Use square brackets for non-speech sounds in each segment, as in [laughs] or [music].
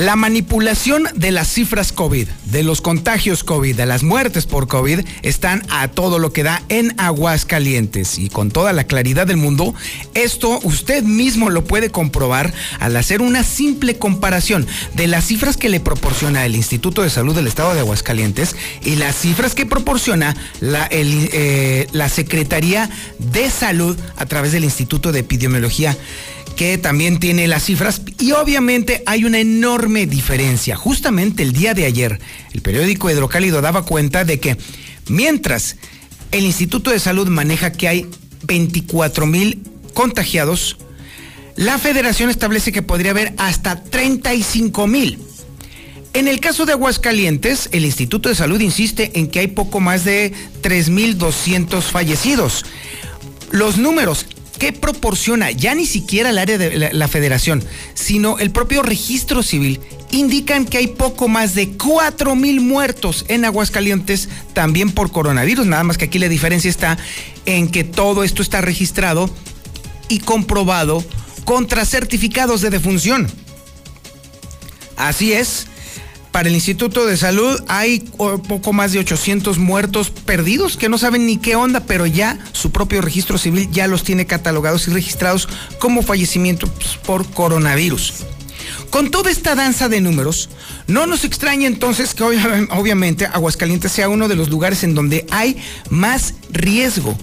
La manipulación de las cifras COVID, de los contagios COVID, de las muertes por COVID, están a todo lo que da en Aguascalientes. Y con toda la claridad del mundo, esto usted mismo lo puede comprobar al hacer una simple comparación de las cifras que le proporciona el Instituto de Salud del Estado de Aguascalientes y las cifras que proporciona la, eh, la Secretaría de Salud a través del Instituto de Epidemiología que también tiene las cifras y obviamente hay una enorme diferencia. Justamente el día de ayer, el periódico Hidrocálido daba cuenta de que mientras el Instituto de Salud maneja que hay 24 mil contagiados, la federación establece que podría haber hasta 35 mil. En el caso de Aguascalientes, el Instituto de Salud insiste en que hay poco más de 3.200 fallecidos. Los números que proporciona ya ni siquiera el área de la, la, federación, sino el propio registro civil, indican que hay poco más de 4 mil muertos en Aguascalientes también por coronavirus. Nada más que aquí la diferencia está en que todo esto está registrado y comprobado contra certificados de defunción. Así es, para el Instituto de Salud hay poco más de 800 muertos perdidos que no saben ni qué onda, pero ya su propio registro civil ya los tiene catalogados y registrados como fallecimientos por coronavirus. Con toda esta danza de números, no nos extraña entonces que obviamente Aguascalientes sea uno de los lugares en donde hay más riesgo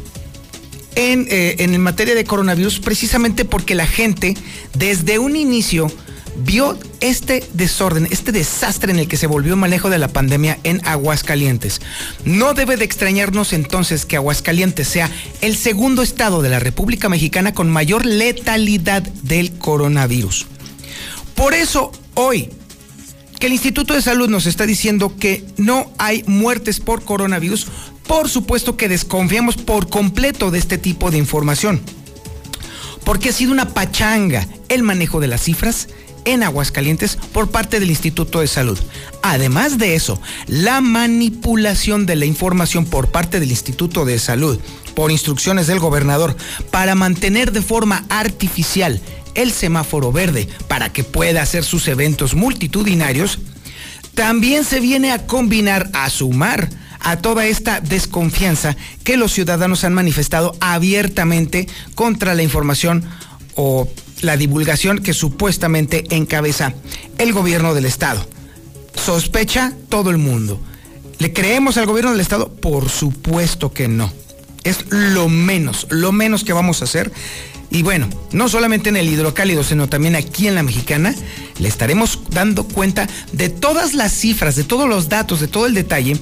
en, eh, en materia de coronavirus, precisamente porque la gente desde un inicio vio este desorden, este desastre en el que se volvió el manejo de la pandemia en Aguascalientes. No debe de extrañarnos entonces que Aguascalientes sea el segundo estado de la República Mexicana con mayor letalidad del coronavirus. Por eso hoy que el Instituto de Salud nos está diciendo que no hay muertes por coronavirus, por supuesto que desconfiamos por completo de este tipo de información. Porque ha sido una pachanga el manejo de las cifras en Aguascalientes por parte del Instituto de Salud. Además de eso, la manipulación de la información por parte del Instituto de Salud por instrucciones del gobernador para mantener de forma artificial el semáforo verde para que pueda hacer sus eventos multitudinarios, también se viene a combinar, a sumar a toda esta desconfianza que los ciudadanos han manifestado abiertamente contra la información o la divulgación que supuestamente encabeza el gobierno del Estado. Sospecha todo el mundo. ¿Le creemos al gobierno del Estado? Por supuesto que no. Es lo menos, lo menos que vamos a hacer. Y bueno, no solamente en el hidrocálido, sino también aquí en la mexicana, le estaremos dando cuenta de todas las cifras, de todos los datos, de todo el detalle,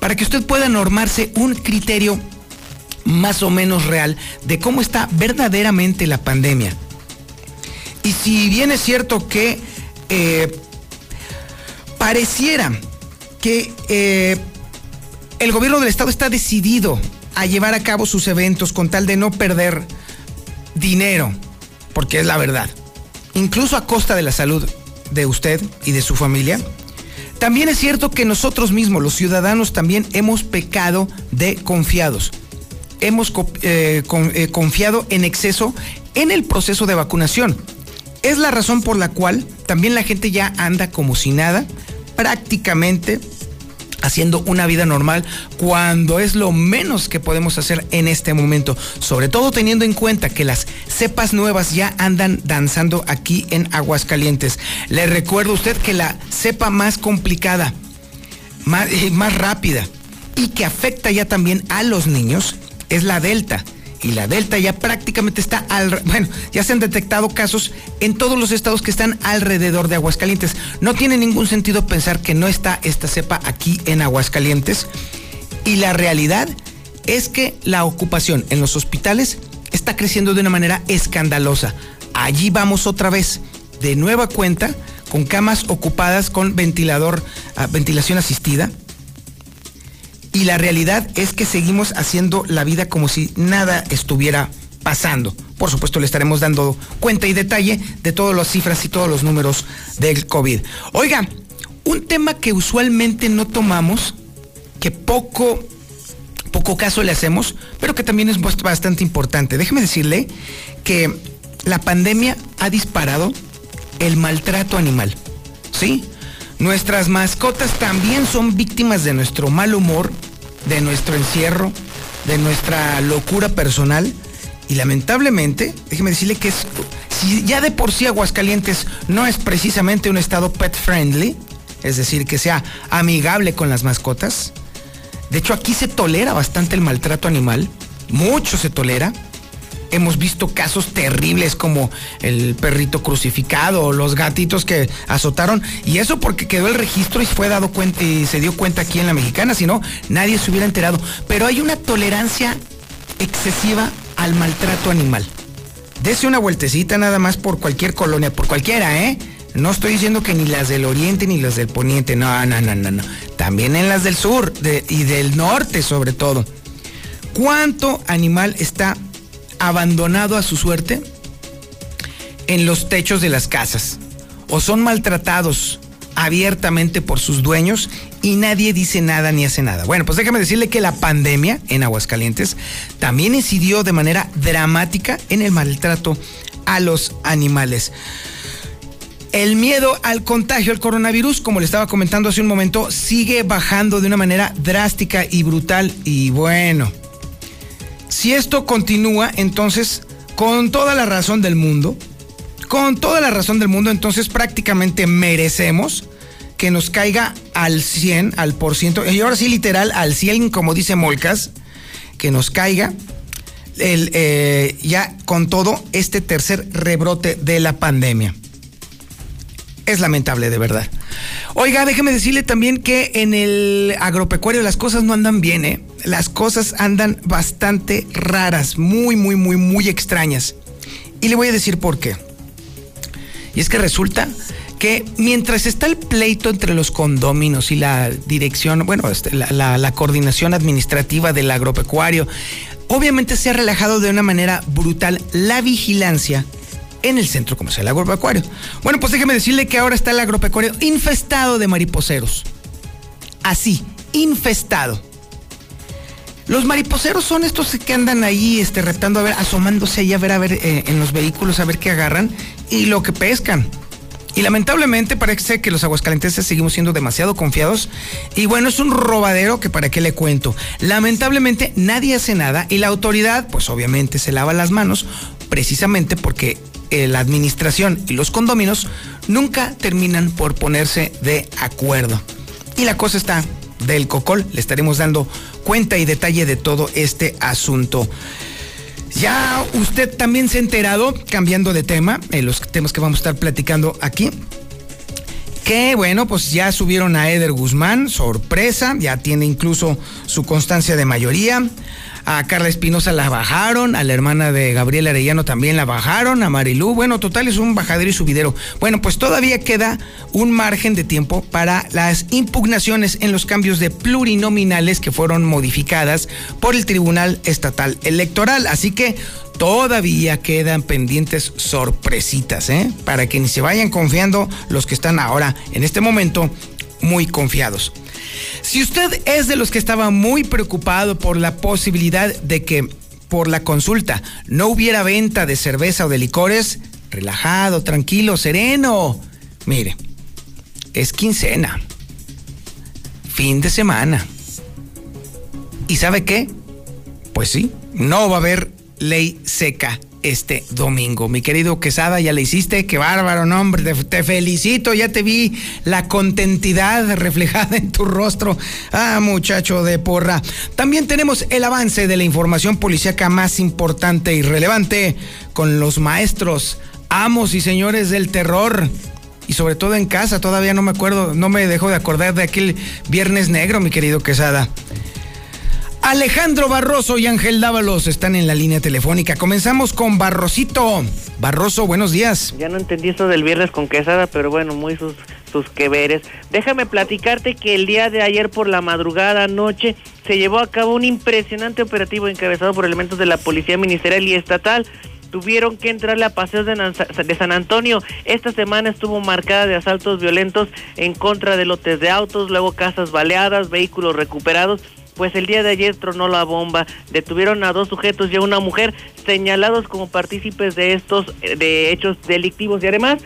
para que usted pueda normarse un criterio más o menos real de cómo está verdaderamente la pandemia. Y si bien es cierto que eh, pareciera que eh, el gobierno del estado está decidido a llevar a cabo sus eventos con tal de no perder dinero, porque es la verdad, incluso a costa de la salud de usted y de su familia, también es cierto que nosotros mismos, los ciudadanos, también hemos pecado de confiados. Hemos eh, eh, confiado en exceso en el proceso de vacunación. Es la razón por la cual también la gente ya anda como si nada, prácticamente haciendo una vida normal cuando es lo menos que podemos hacer en este momento, sobre todo teniendo en cuenta que las cepas nuevas ya andan danzando aquí en Aguascalientes. Le recuerdo a usted que la cepa más complicada, más, eh, más rápida y que afecta ya también a los niños es la Delta y la Delta ya prácticamente está al... Bueno, ya se han detectado casos en todos los estados que están alrededor de Aguascalientes. No tiene ningún sentido pensar que no está esta cepa aquí en Aguascalientes. Y la realidad es que la ocupación en los hospitales está creciendo de una manera escandalosa. Allí vamos otra vez, de nueva cuenta, con camas ocupadas con ventilador, ah, ventilación asistida y la realidad es que seguimos haciendo la vida como si nada estuviera pasando. Por supuesto, le estaremos dando cuenta y detalle de todas las cifras y todos los números del COVID. Oiga, un tema que usualmente no tomamos, que poco, poco caso le hacemos, pero que también es bastante importante. Déjeme decirle que la pandemia ha disparado el maltrato animal. ¿Sí? Nuestras mascotas también son víctimas de nuestro mal humor, de nuestro encierro, de nuestra locura personal. Y lamentablemente, déjeme decirle que es, si ya de por sí Aguascalientes no es precisamente un estado pet friendly, es decir, que sea amigable con las mascotas, de hecho aquí se tolera bastante el maltrato animal, mucho se tolera, hemos visto casos terribles como el perrito crucificado los gatitos que azotaron y eso porque quedó el registro y fue dado cuenta y se dio cuenta aquí en la mexicana, si no nadie se hubiera enterado. Pero hay una tolerancia excesiva al maltrato animal. Dese una vueltecita nada más por cualquier colonia, por cualquiera, ¿eh? No estoy diciendo que ni las del oriente ni las del poniente, no, no, no, no, no. También en las del sur y del norte sobre todo. ¿Cuánto animal está abandonado a su suerte en los techos de las casas o son maltratados abiertamente por sus dueños y nadie dice nada ni hace nada. Bueno, pues déjame decirle que la pandemia en Aguascalientes también incidió de manera dramática en el maltrato a los animales. El miedo al contagio al coronavirus, como le estaba comentando hace un momento, sigue bajando de una manera drástica y brutal. Y bueno, si esto continúa, entonces, con toda la razón del mundo, con toda la razón del mundo, entonces prácticamente merecemos que nos caiga al 100, al por ciento, y ahora sí literal al 100, como dice Molcas, que nos caiga el, eh, ya con todo este tercer rebrote de la pandemia. Es lamentable, de verdad. Oiga, déjeme decirle también que en el agropecuario las cosas no andan bien, ¿eh? Las cosas andan bastante raras, muy, muy, muy, muy extrañas. Y le voy a decir por qué. Y es que resulta que mientras está el pleito entre los condóminos y la dirección, bueno, este, la, la, coordinación administrativa del agropecuario, obviamente se ha relajado de una manera brutal la vigilancia en el centro comercial agropecuario. Bueno, pues déjeme decirle que ahora está el agropecuario infestado de mariposeros. Así, infestado. Los mariposeros son estos que andan ahí este, reptando, a ver, asomándose ahí a ver, a ver, eh, en los vehículos, a ver qué agarran y lo que pescan. Y lamentablemente parece que los aguascalenteses seguimos siendo demasiado confiados. Y bueno, es un robadero que para qué le cuento. Lamentablemente nadie hace nada y la autoridad, pues obviamente se lava las manos, precisamente porque eh, la administración y los condóminos nunca terminan por ponerse de acuerdo. Y la cosa está del cocol, le estaremos dando cuenta y detalle de todo este asunto. Ya usted también se ha enterado, cambiando de tema, en los temas que vamos a estar platicando aquí, que bueno, pues ya subieron a Eder Guzmán, sorpresa, ya tiene incluso su constancia de mayoría. A Carla Espinosa la bajaron, a la hermana de Gabriel Arellano también la bajaron, a Marilú. Bueno, total es un bajadero y subidero. Bueno, pues todavía queda un margen de tiempo para las impugnaciones en los cambios de plurinominales que fueron modificadas por el Tribunal Estatal Electoral. Así que todavía quedan pendientes sorpresitas, ¿eh? Para que ni se vayan confiando los que están ahora, en este momento, muy confiados. Si usted es de los que estaba muy preocupado por la posibilidad de que por la consulta no hubiera venta de cerveza o de licores, relajado, tranquilo, sereno. Mire, es quincena, fin de semana. ¿Y sabe qué? Pues sí, no va a haber ley seca este domingo. Mi querido Quesada, ya le hiciste, qué bárbaro, nombre, te, te, felicito, ya te vi la contentidad [laughs] reflejada en tu rostro. Ah, muchacho de porra. También tenemos el avance de la información policíaca más importante y relevante con los maestros, amos y señores del terror y sobre todo en casa, todavía no me acuerdo, no me dejo de acordar de aquel viernes negro, mi querido Quesada. Alejandro Barroso y Ángel Dávalos están en la línea telefónica. Comenzamos con Barrosito. Barroso, buenos días. Ya no entendí eso del viernes con quesada, pero bueno, muy sus, sus que veres. Déjame platicarte que el día de ayer por la madrugada, noche, se llevó a cabo un impresionante operativo encabezado por elementos de la Policía Ministerial y Estatal tuvieron que entrarle a paseos de, San Antonio. Esta semana estuvo marcada de asaltos violentos en contra de lotes de autos, luego casas baleadas, vehículos recuperados pues el día de ayer tronó la bomba. Detuvieron a dos sujetos y a una mujer señalados como partícipes de estos de hechos delictivos y además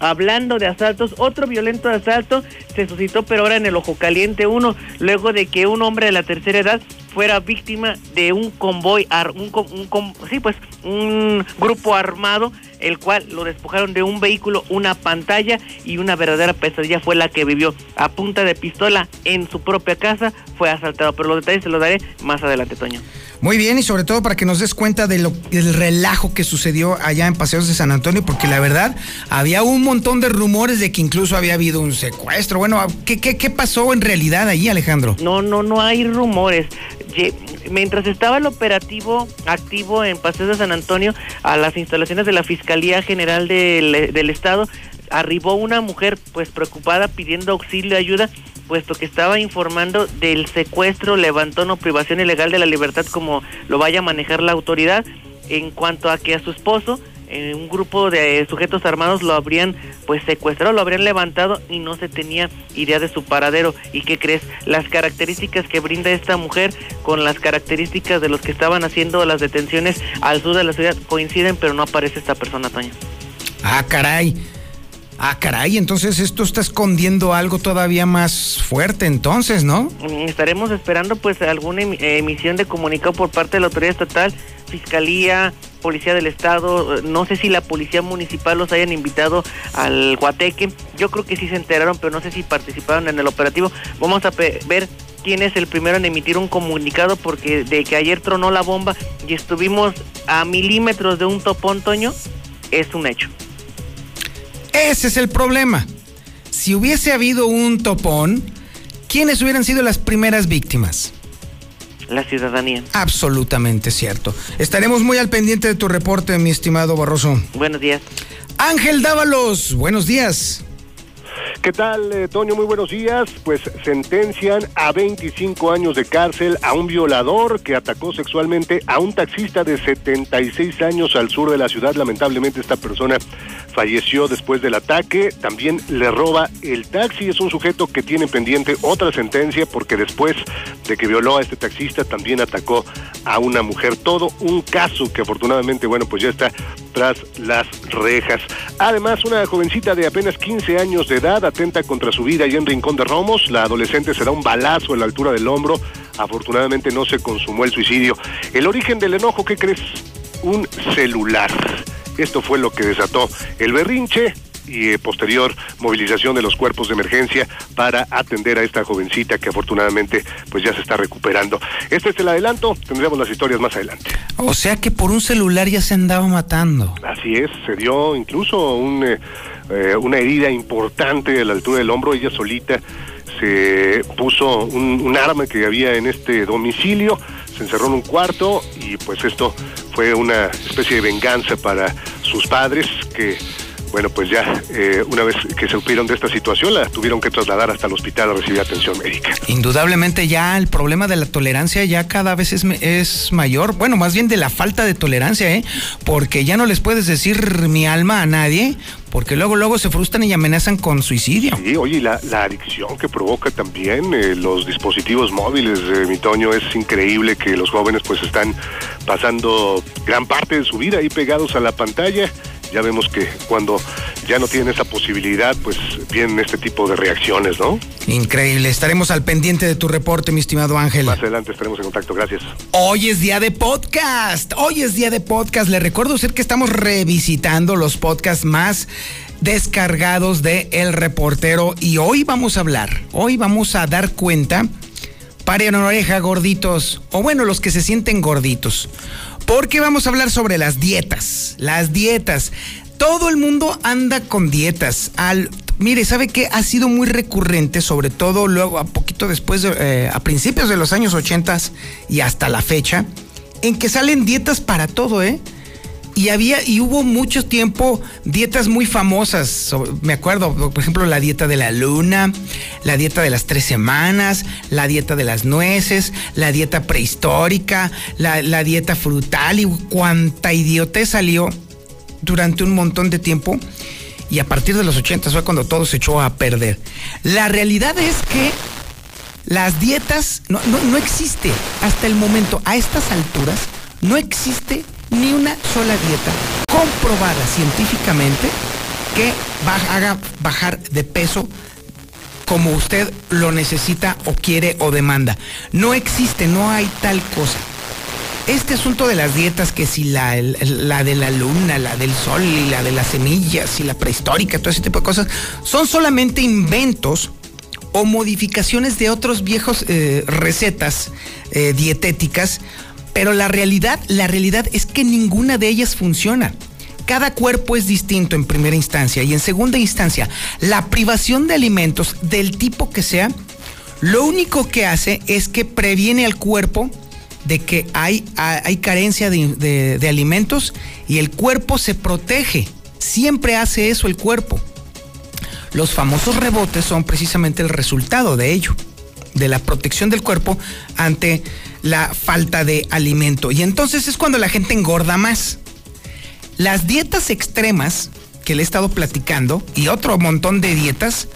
hablando de asaltos, otro violento asalto se suscitó pero ahora en el Ojo Caliente 1, luego de que un hombre de la tercera edad fuera víctima de un convoy, un, un, sí, pues un grupo armado, el cual lo despojaron de un vehículo, una pantalla y una verdadera pesadilla fue la que vivió a punta de pistola en su propia casa, fue asaltado. Pero los detalles se los daré más adelante, Toño. Muy bien, y sobre todo para que nos des cuenta de lo, del relajo que sucedió allá en Paseos de San Antonio, porque la verdad había un montón de rumores de que incluso había habido un secuestro. Bueno, ¿qué, qué, qué pasó en realidad ahí, Alejandro? No, no, no hay rumores mientras estaba el operativo activo en Paseos de San Antonio a las instalaciones de la Fiscalía General del, del Estado, arribó una mujer pues preocupada pidiendo auxilio, ayuda, puesto que estaba informando del secuestro, levantón o privación ilegal de la libertad como lo vaya a manejar la autoridad en cuanto a que a su esposo eh, un grupo de sujetos armados lo habrían pues secuestrado, lo habrían levantado y no se tenía idea de su paradero. ¿Y qué crees? Las características que brinda esta mujer con las características de los que estaban haciendo las detenciones al sur de la ciudad coinciden, pero no aparece esta persona, Toño. Ah, caray. Ah, caray, entonces esto está escondiendo algo todavía más fuerte entonces, ¿no? Mm, estaremos esperando pues alguna emisión de comunicado por parte de la autoridad estatal, fiscalía, policía del estado, no sé si la policía municipal los hayan invitado al Guateque, yo creo que sí se enteraron, pero no sé si participaron en el operativo. Vamos a ver quién es el primero en emitir un comunicado porque de que ayer tronó la bomba y estuvimos a milímetros de un topón, Toño, es un hecho. Ese es el problema. Si hubiese habido un topón, ¿quiénes hubieran sido las primeras víctimas? La ciudadanía. Absolutamente cierto. Estaremos muy al pendiente de tu reporte, mi estimado Barroso. Buenos días. Ángel Dávalos, buenos días. ¿Qué tal, eh, Toño? Muy buenos días. Pues sentencian a 25 años de cárcel a un violador que atacó sexualmente a un taxista de 76 años al sur de la ciudad. Lamentablemente esta persona falleció después del ataque. También le roba el taxi. Es un sujeto que tiene pendiente otra sentencia porque después de que violó a este taxista también atacó a una mujer. Todo un caso que afortunadamente, bueno, pues ya está tras las rejas. Además, una jovencita de apenas 15 años de edad atenta contra su vida y en Rincón de Romos. La adolescente se da un balazo a la altura del hombro. Afortunadamente no se consumó el suicidio. El origen del enojo, ¿qué crees? Un celular. Esto fue lo que desató el berrinche y eh, posterior movilización de los cuerpos de emergencia para atender a esta jovencita que afortunadamente pues ya se está recuperando. Este es el adelanto, tendremos las historias más adelante. O sea que por un celular ya se andaba matando. Así es, se dio incluso un, eh, eh, una herida importante a la altura del hombro, ella solita se puso un, un arma que había en este domicilio, se encerró en un cuarto y pues esto fue una especie de venganza para sus padres que bueno, pues ya eh, una vez que se supieron de esta situación, la tuvieron que trasladar hasta el hospital a recibir atención médica. Indudablemente ya el problema de la tolerancia ya cada vez es, es mayor, bueno, más bien de la falta de tolerancia, ¿eh? Porque ya no les puedes decir mi alma a nadie, porque luego luego se frustran y amenazan con suicidio. Sí, oye, la, la adicción que provoca también eh, los dispositivos móviles, eh, mi Toño, es increíble que los jóvenes pues están pasando gran parte de su vida ahí pegados a la pantalla ya vemos que cuando ya no tienen esa posibilidad, pues vienen este tipo de reacciones, ¿no? Increíble. Estaremos al pendiente de tu reporte, mi estimado Ángel. Más adelante estaremos en contacto. Gracias. Hoy es día de podcast. Hoy es día de podcast. Le recuerdo a usted que estamos revisitando los podcasts más descargados de El Reportero y hoy vamos a hablar, hoy vamos a dar cuenta, para en oreja gorditos, o bueno, los que se sienten gorditos, porque vamos a hablar sobre las dietas, las dietas. Todo el mundo anda con dietas. Al, mire, ¿sabe qué? Ha sido muy recurrente, sobre todo luego, a poquito después, eh, a principios de los años 80 y hasta la fecha, en que salen dietas para todo, ¿eh? Y había y hubo mucho tiempo dietas muy famosas. Me acuerdo, por ejemplo, la dieta de la luna, la dieta de las tres semanas, la dieta de las nueces, la dieta prehistórica, la, la dieta frutal y cuánta idiotez salió durante un montón de tiempo. Y a partir de los 80 fue cuando todo se echó a perder. La realidad es que las dietas no, no, no existe hasta el momento, a estas alturas, no existe ni una sola dieta comprobada científicamente que haga bajar de peso como usted lo necesita o quiere o demanda. No existe, no hay tal cosa. Este asunto de las dietas, que si la, la de la luna, la del sol y la de las semillas y la prehistórica, todo ese tipo de cosas, son solamente inventos o modificaciones de otros viejos eh, recetas eh, dietéticas pero la realidad, la realidad es que ninguna de ellas funciona. Cada cuerpo es distinto en primera instancia y en segunda instancia, la privación de alimentos del tipo que sea, lo único que hace es que previene al cuerpo de que hay, hay carencia de, de alimentos y el cuerpo se protege. Siempre hace eso el cuerpo. Los famosos rebotes son precisamente el resultado de ello, de la protección del cuerpo ante la falta de alimento. Y entonces es cuando la gente engorda más. Las dietas extremas que le he estado platicando y otro montón de dietas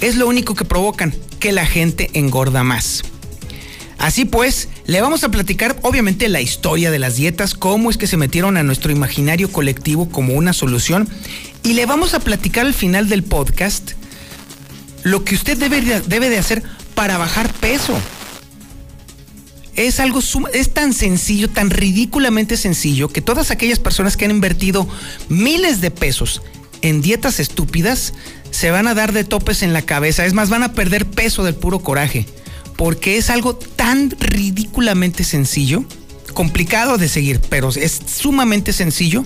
es lo único que provocan que la gente engorda más. Así pues, le vamos a platicar obviamente la historia de las dietas, cómo es que se metieron a nuestro imaginario colectivo como una solución y le vamos a platicar al final del podcast lo que usted debe de, debe de hacer para bajar peso es algo es tan sencillo, tan ridículamente sencillo que todas aquellas personas que han invertido miles de pesos en dietas estúpidas se van a dar de topes en la cabeza, es más van a perder peso del puro coraje, porque es algo tan ridículamente sencillo, complicado de seguir, pero es sumamente sencillo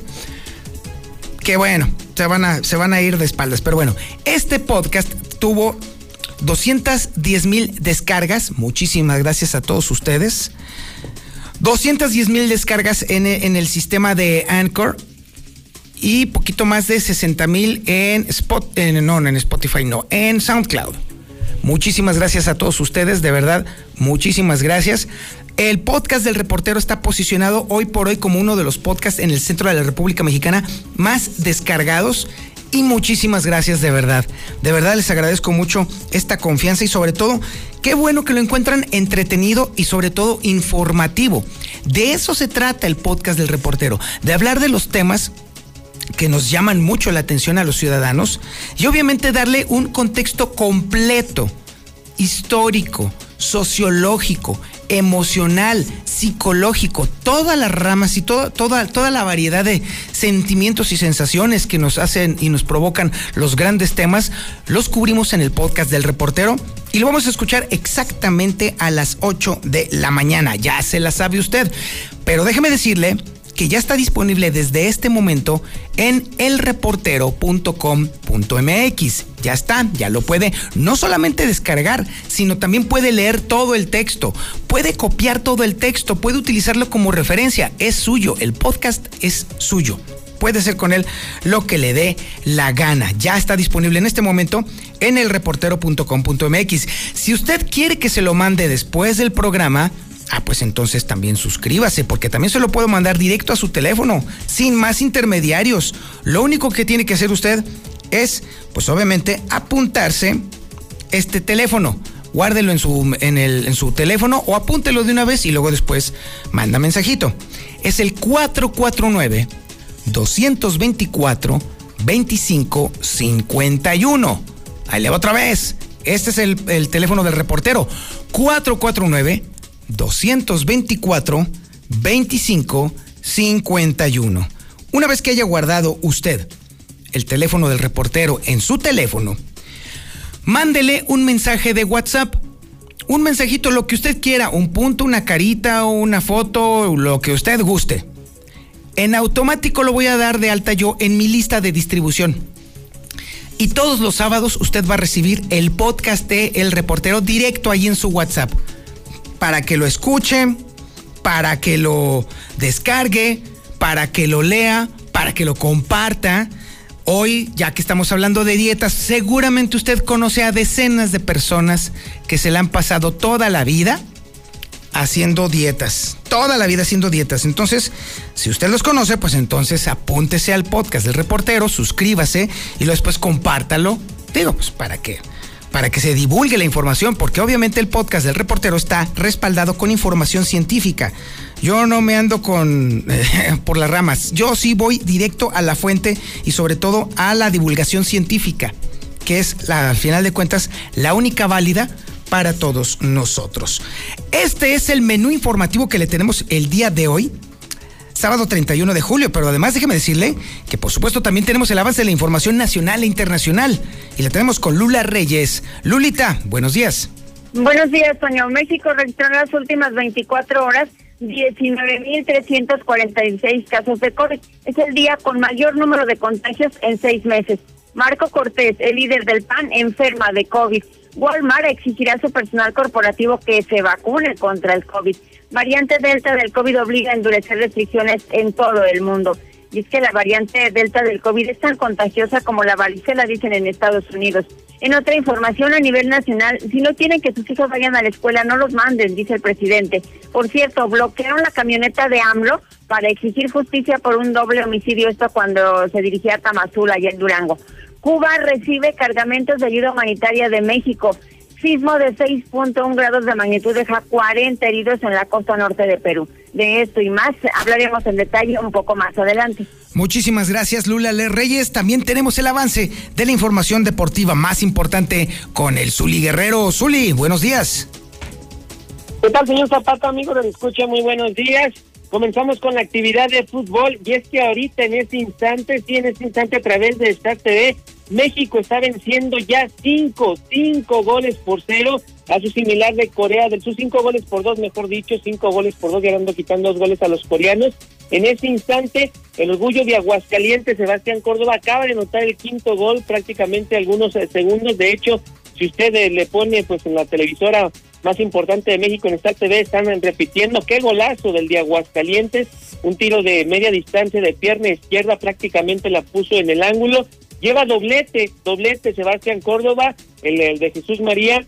que bueno, se van a se van a ir de espaldas, pero bueno, este podcast tuvo 210 mil descargas. Muchísimas gracias a todos ustedes. 210 mil descargas en, el sistema de Anchor y poquito más de 60 mil en, Spot, no, en Spotify, no, en SoundCloud. Muchísimas gracias a todos ustedes, de verdad, muchísimas gracias. El podcast del reportero está posicionado hoy por hoy como uno de los podcasts en el centro de la República Mexicana más descargados y muchísimas gracias de verdad. De verdad les agradezco mucho esta confianza y sobre todo, qué bueno que lo encuentran entretenido y sobre todo informativo. De eso se trata el podcast del reportero, de hablar de los temas que nos llaman mucho la atención a los ciudadanos y obviamente darle un contexto completo, histórico, sociológico, emocional, psicológico, todas las ramas y toda, toda la variedad de sentimientos y sensaciones que nos hacen y nos provocan los grandes temas, los cubrimos en el podcast del reportero y lo vamos a escuchar exactamente a las 8 de la mañana. Ya se la sabe usted, pero déjeme decirle que ya está disponible desde este momento en elreportero.com.mx. Ya está, ya lo puede no solamente descargar, sino también puede leer todo el texto, puede copiar todo el texto, puede utilizarlo como referencia. Es suyo, el podcast es suyo puede hacer con él lo que le dé la gana. Ya está disponible en este momento en elreportero.com.mx. Si usted quiere que se lo mande después del programa, Ah, pues entonces también suscríbase, porque también se lo puedo mandar directo a su teléfono, sin más intermediarios. Lo único que tiene que hacer usted es, pues obviamente, apuntarse este teléfono. Guárdelo en su, en, el, en su teléfono o apúntelo de una vez y luego después manda mensajito. Es el 449 224 2551. Ahí le va otra vez. Este es el, el teléfono del reportero. 449 224 2551. Una vez que haya guardado usted el teléfono del reportero en su teléfono, mándele un mensaje de WhatsApp. Un mensajito, lo que usted quiera, un punto, una carita una foto, lo que usted guste. En automático lo voy a dar de alta yo en mi lista de distribución. Y todos los sábados usted va a recibir el podcast de El Reportero directo ahí en su WhatsApp. Para que lo escuche, para que lo descargue, para que lo lea, para que lo comparta. Hoy, ya que estamos hablando de dietas, seguramente usted conoce a decenas de personas que se le han pasado toda la vida haciendo dietas. Toda la vida haciendo dietas. Entonces, si usted los conoce, pues entonces apúntese al podcast del reportero, suscríbase y después compártalo. Digo, pues para qué para que se divulgue la información, porque obviamente el podcast del reportero está respaldado con información científica. Yo no me ando con [laughs] por las ramas. Yo sí voy directo a la fuente y sobre todo a la divulgación científica, que es la, al final de cuentas la única válida para todos nosotros. Este es el menú informativo que le tenemos el día de hoy sábado 31 de julio, pero además déjeme decirle que por supuesto también tenemos el avance de la información nacional e internacional y la tenemos con Lula Reyes. Lulita, buenos días. Buenos días, Toño. México registró en las últimas 24 horas 19.346 casos de COVID. Es el día con mayor número de contagios en seis meses. Marco Cortés, el líder del PAN, enferma de COVID. Walmart exigirá a su personal corporativo que se vacune contra el COVID. Variante Delta del COVID obliga a endurecer restricciones en todo el mundo. Y es que la variante Delta del COVID es tan contagiosa como la varicela, dicen en Estados Unidos. En otra información a nivel nacional, si no quieren que sus hijos vayan a la escuela, no los manden, dice el presidente. Por cierto, bloquearon la camioneta de AMLO para exigir justicia por un doble homicidio, esto cuando se dirigía a Tamazula, allá en Durango. Cuba recibe cargamentos de ayuda humanitaria de México. Sismo de 6.1 grados de magnitud deja 40 heridos en la costa norte de Perú. De esto y más hablaremos en detalle un poco más adelante. Muchísimas gracias Lula Le Reyes. También tenemos el avance de la información deportiva más importante con el Zuli Guerrero. Zuli, buenos días. ¿Qué tal, señor Zapata, amigo? Lo escucha, muy buenos días. Comenzamos con la actividad de fútbol y es que ahorita en este instante, sí, en este instante a través de Star TV, México está venciendo ya cinco, cinco goles por cero a su similar de Corea del Sur, cinco goles por dos, mejor dicho, cinco goles por dos, ya ando quitando dos goles a los coreanos. En este instante, el orgullo de Aguascalientes, Sebastián Córdoba, acaba de anotar el quinto gol prácticamente algunos eh, segundos. De hecho, si usted eh, le pone pues en la televisora más importante de México en Star TV están repitiendo qué golazo del de Aguascalientes, un tiro de media distancia de pierna izquierda prácticamente la puso en el ángulo, lleva doblete, doblete Sebastián Córdoba, el, de Jesús María,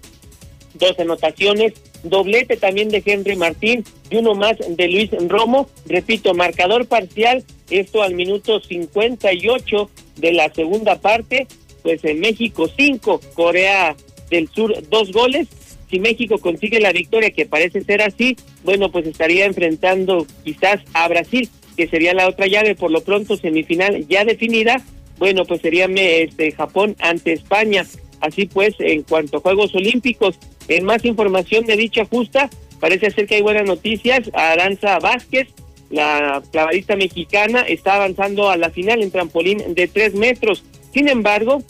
dos anotaciones, doblete también de Henry Martín y uno más de Luis Romo, repito, marcador parcial, esto al minuto 58 de la segunda parte, pues en México 5, Corea del Sur dos goles. Si México consigue la victoria, que parece ser así, bueno, pues estaría enfrentando quizás a Brasil, que sería la otra llave, por lo pronto semifinal ya definida. Bueno, pues sería este, Japón ante España. Así pues, en cuanto a Juegos Olímpicos, en más información de dicha justa, parece ser que hay buenas noticias. Aranza Vázquez, la clavadista mexicana, está avanzando a la final en trampolín de tres metros. Sin embargo,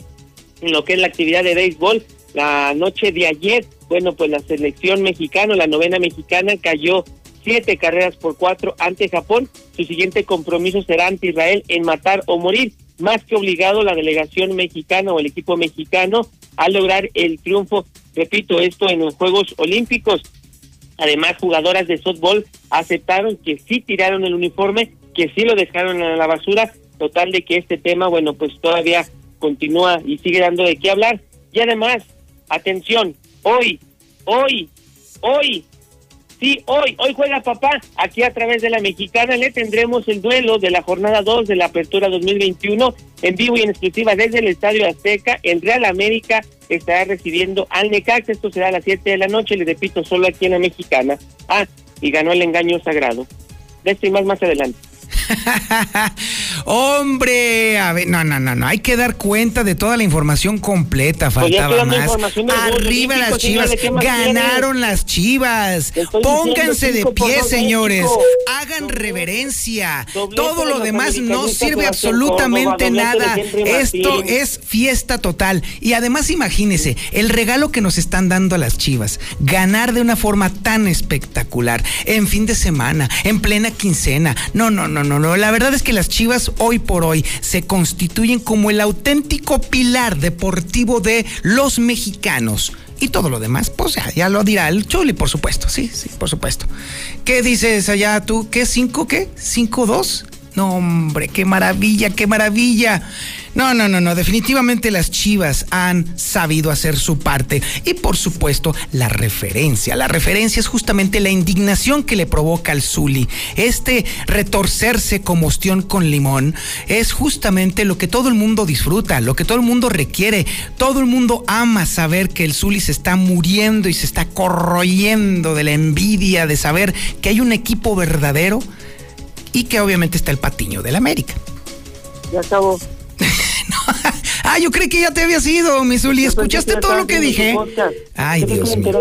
en lo que es la actividad de béisbol, la noche de ayer, bueno, pues la selección mexicana, la novena mexicana, cayó siete carreras por cuatro ante Japón. Su siguiente compromiso será ante Israel en matar o morir. Más que obligado la delegación mexicana o el equipo mexicano a lograr el triunfo. Repito, esto en los Juegos Olímpicos. Además, jugadoras de softball aceptaron que sí tiraron el uniforme, que sí lo dejaron a la basura. Total de que este tema, bueno, pues todavía continúa y sigue dando de qué hablar. Y además, atención, hoy, hoy, hoy, sí, hoy, hoy juega papá, aquí a través de la mexicana le tendremos el duelo de la jornada 2 de la apertura 2021 en vivo y en exclusiva desde el Estadio Azteca. El Real América estará recibiendo al Necax, esto será a las 7 de la noche, le repito, solo aquí en la mexicana. Ah, y ganó el engaño sagrado. De esto y más más adelante. [laughs] Hombre, a ver, no, no, no, no, hay que dar cuenta de toda la información completa, Pues faltaba más. Arriba las chivas, señor, ¿de qué más ganaron las chivas. Pónganse de pie, señores. Hagan reverencia. Todo lo demás no sirve absolutamente nada. Esto es fiesta total. Y además imagínese, el regalo que nos están dando a las chivas, ganar de una forma tan espectacular, en fin de semana, en plena quincena. No, no, no, no, La verdad es que las chivas hoy por hoy se constituyen como el auténtico pilar deportivo de los mexicanos. Y todo lo demás, pues ya, ya lo dirá el Chuli, por supuesto. Sí, sí, por supuesto. ¿Qué dices allá tú? ¿Qué? ¿Cinco qué? ¿Cinco dos? No, hombre, qué maravilla, qué maravilla. No, no, no, no, definitivamente las Chivas han sabido hacer su parte. Y por supuesto, la referencia. La referencia es justamente la indignación que le provoca al Zuli. Este retorcerse como ostión con limón es justamente lo que todo el mundo disfruta, lo que todo el mundo requiere. Todo el mundo ama saber que el Zuli se está muriendo y se está corroyendo de la envidia de saber que hay un equipo verdadero y que obviamente está el patiño del América. Ya acabó. [laughs] Ah, yo creí que ya te había sido, mi Zuli. ¿Escuchaste todo lo que dije? Ay, Dios mío.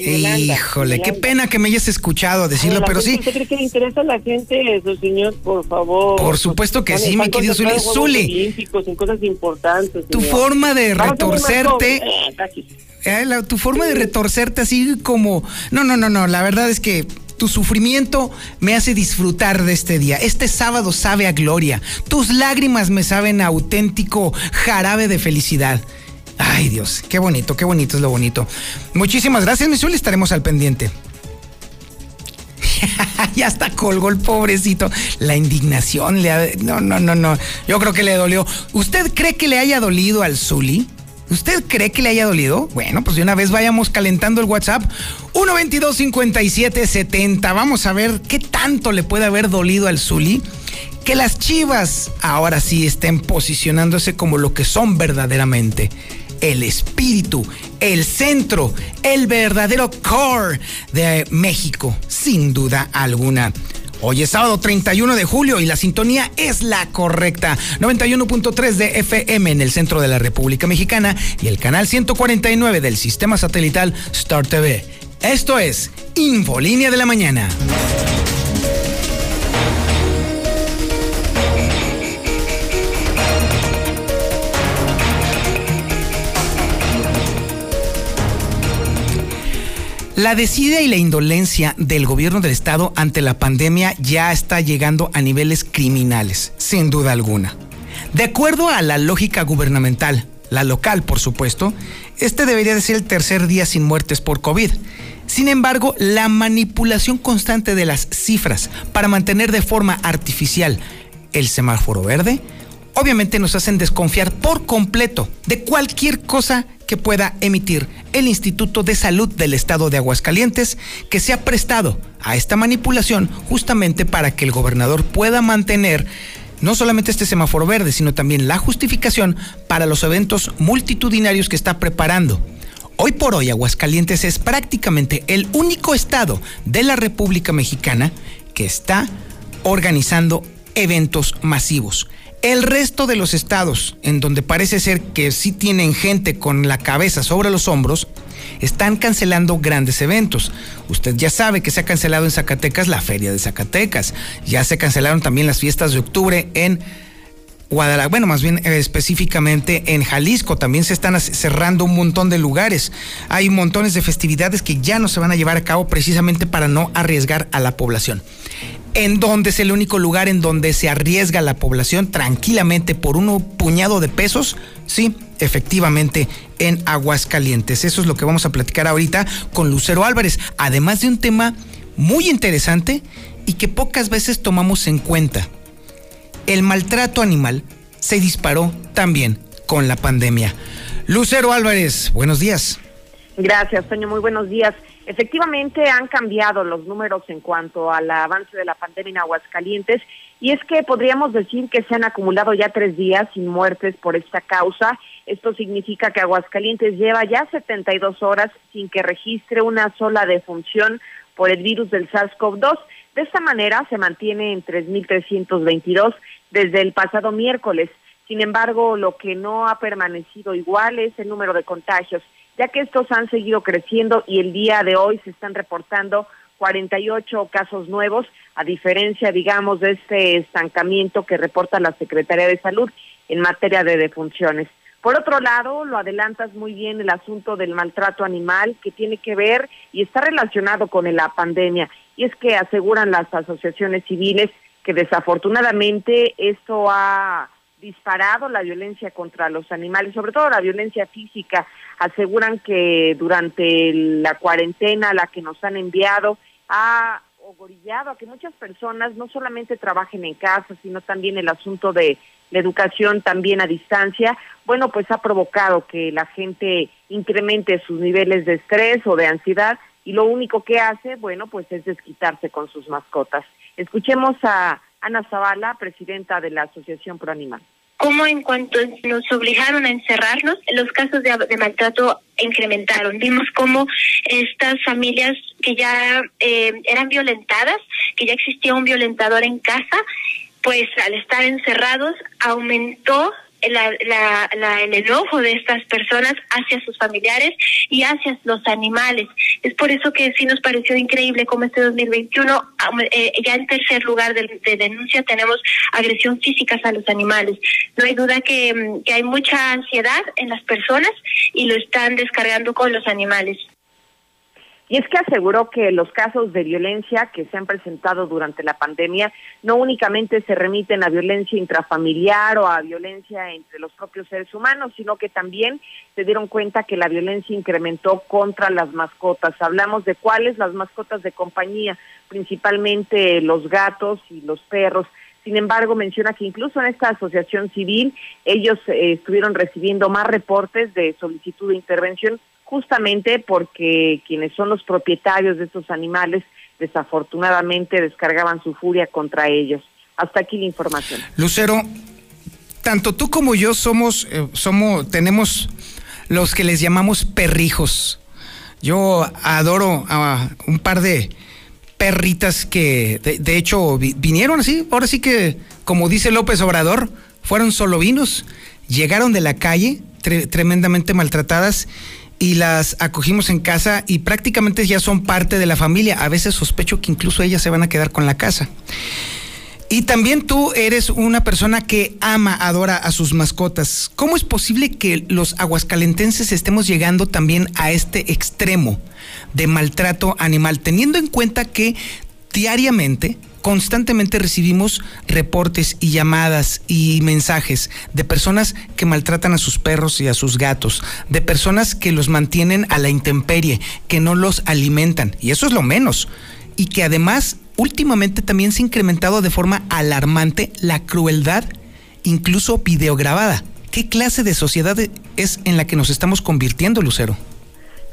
Híjole, qué pena que me hayas escuchado decirlo, pero sí. ¿Usted cree que le interesa a la gente eso, señor? Por favor. Por supuesto que sí, mi querido Zuli. Zuli. Cosas importantes. Tu forma de retorcerte. Eh. Eh, tu forma de retorcerte así como... No, no, no, no, la verdad es que tu sufrimiento me hace disfrutar de este día. Este sábado sabe a gloria. Tus lágrimas me saben auténtico jarabe de felicidad. Ay Dios, qué bonito, qué bonito es lo bonito. Muchísimas gracias, mi Zuli, estaremos al pendiente. [laughs] ya hasta colgó el pobrecito. La indignación le ha... No, no, no, no. Yo creo que le dolió. ¿Usted cree que le haya dolido al Zuli? ¿Usted cree que le haya dolido? Bueno, pues de una vez vayamos calentando el WhatsApp. 122-5770. Vamos a ver qué tanto le puede haber dolido al Zuli. Que las chivas ahora sí estén posicionándose como lo que son verdaderamente. El espíritu, el centro, el verdadero core de México, sin duda alguna. Hoy es sábado 31 de julio y la sintonía es la correcta. 91.3 de FM en el centro de la República Mexicana y el canal 149 del sistema satelital Star TV. Esto es Infolínea de la Mañana. La desidia y la indolencia del gobierno del estado ante la pandemia ya está llegando a niveles criminales, sin duda alguna. De acuerdo a la lógica gubernamental, la local por supuesto, este debería de ser el tercer día sin muertes por COVID. Sin embargo, la manipulación constante de las cifras para mantener de forma artificial el semáforo verde, obviamente nos hacen desconfiar por completo de cualquier cosa que pueda emitir el Instituto de Salud del Estado de Aguascalientes, que se ha prestado a esta manipulación justamente para que el gobernador pueda mantener no solamente este semáforo verde, sino también la justificación para los eventos multitudinarios que está preparando. Hoy por hoy Aguascalientes es prácticamente el único estado de la República Mexicana que está organizando eventos masivos. El resto de los estados, en donde parece ser que sí tienen gente con la cabeza sobre los hombros, están cancelando grandes eventos. Usted ya sabe que se ha cancelado en Zacatecas la Feria de Zacatecas. Ya se cancelaron también las fiestas de octubre en Guadalajara, bueno, más bien eh, específicamente en Jalisco, también se están cerrando un montón de lugares. Hay montones de festividades que ya no se van a llevar a cabo precisamente para no arriesgar a la población. En donde es el único lugar en donde se arriesga la población tranquilamente por un puñado de pesos, sí, efectivamente en Aguascalientes. Eso es lo que vamos a platicar ahorita con Lucero Álvarez, además de un tema muy interesante y que pocas veces tomamos en cuenta el maltrato animal se disparó también con la pandemia. Lucero Álvarez, buenos días. Gracias, Toño. Muy buenos días. Efectivamente, han cambiado los números en cuanto al avance de la pandemia en Aguascalientes y es que podríamos decir que se han acumulado ya tres días sin muertes por esta causa. Esto significa que Aguascalientes lleva ya 72 horas sin que registre una sola defunción por el virus del SARS-CoV-2. De esta manera se mantiene en 3.322 desde el pasado miércoles. Sin embargo, lo que no ha permanecido igual es el número de contagios, ya que estos han seguido creciendo y el día de hoy se están reportando 48 casos nuevos, a diferencia, digamos, de este estancamiento que reporta la Secretaría de Salud en materia de defunciones. Por otro lado, lo adelantas muy bien el asunto del maltrato animal que tiene que ver y está relacionado con la pandemia. Y es que aseguran las asociaciones civiles que desafortunadamente esto ha disparado la violencia contra los animales, sobre todo la violencia física. Aseguran que durante la cuarentena, la que nos han enviado, ha ogorillado a que muchas personas no solamente trabajen en casa, sino también el asunto de la educación también a distancia, bueno, pues ha provocado que la gente incremente sus niveles de estrés o de ansiedad y lo único que hace, bueno, pues es desquitarse con sus mascotas. Escuchemos a Ana Zavala, presidenta de la Asociación Pro Animal cómo en cuanto nos obligaron a encerrarnos, los casos de, maltrato incrementaron. Vimos cómo estas familias que ya eh, eran violentadas, que ya existía un violentador en casa, pues al estar encerrados aumentó la, la, el enojo de estas personas hacia sus familiares y hacia los animales. Es por eso que sí nos pareció increíble como este 2021, eh, ya en tercer lugar de, denuncia tenemos agresión física a los animales. No hay duda mm, que hay mucha ansiedad en las personas y lo están descargando con los animales. Y es que aseguró que los casos de violencia que se han presentado durante la pandemia no únicamente se remiten a violencia intrafamiliar o a violencia entre los propios seres humanos, sino que también se dieron cuenta que la violencia incrementó contra las mascotas. Hablamos de cuáles, las mascotas de compañía, principalmente los gatos y los perros. Sin embargo, menciona que incluso en esta asociación civil ellos eh, estuvieron recibiendo más reportes de solicitud de intervención justamente porque quienes son los propietarios de estos animales desafortunadamente descargaban su furia contra ellos. Hasta aquí la información. Lucero, tanto tú como yo somos, eh, somos, tenemos los que les llamamos perrijos. Yo adoro a un par de perritas que, de, hecho, vinieron así, ahora sí que, como dice López Obrador, fueron solo vinos, llegaron de la calle, tremendamente maltratadas, y las acogimos en casa y prácticamente ya son parte de la familia. A veces sospecho que incluso ellas se van a quedar con la casa. Y también tú eres una persona que ama, adora a sus mascotas. ¿Cómo es posible que los aguascalentenses estemos llegando también a este extremo de maltrato animal, teniendo en cuenta que diariamente constantemente recibimos reportes y llamadas y mensajes de personas que maltratan a sus perros y a sus gatos, de personas que los mantienen a la intemperie, que no los alimentan, y eso es lo menos, y que además últimamente también se ha incrementado de forma alarmante la crueldad, incluso videograbada. ¿Qué clase de sociedad es en la que nos estamos convirtiendo, Lucero?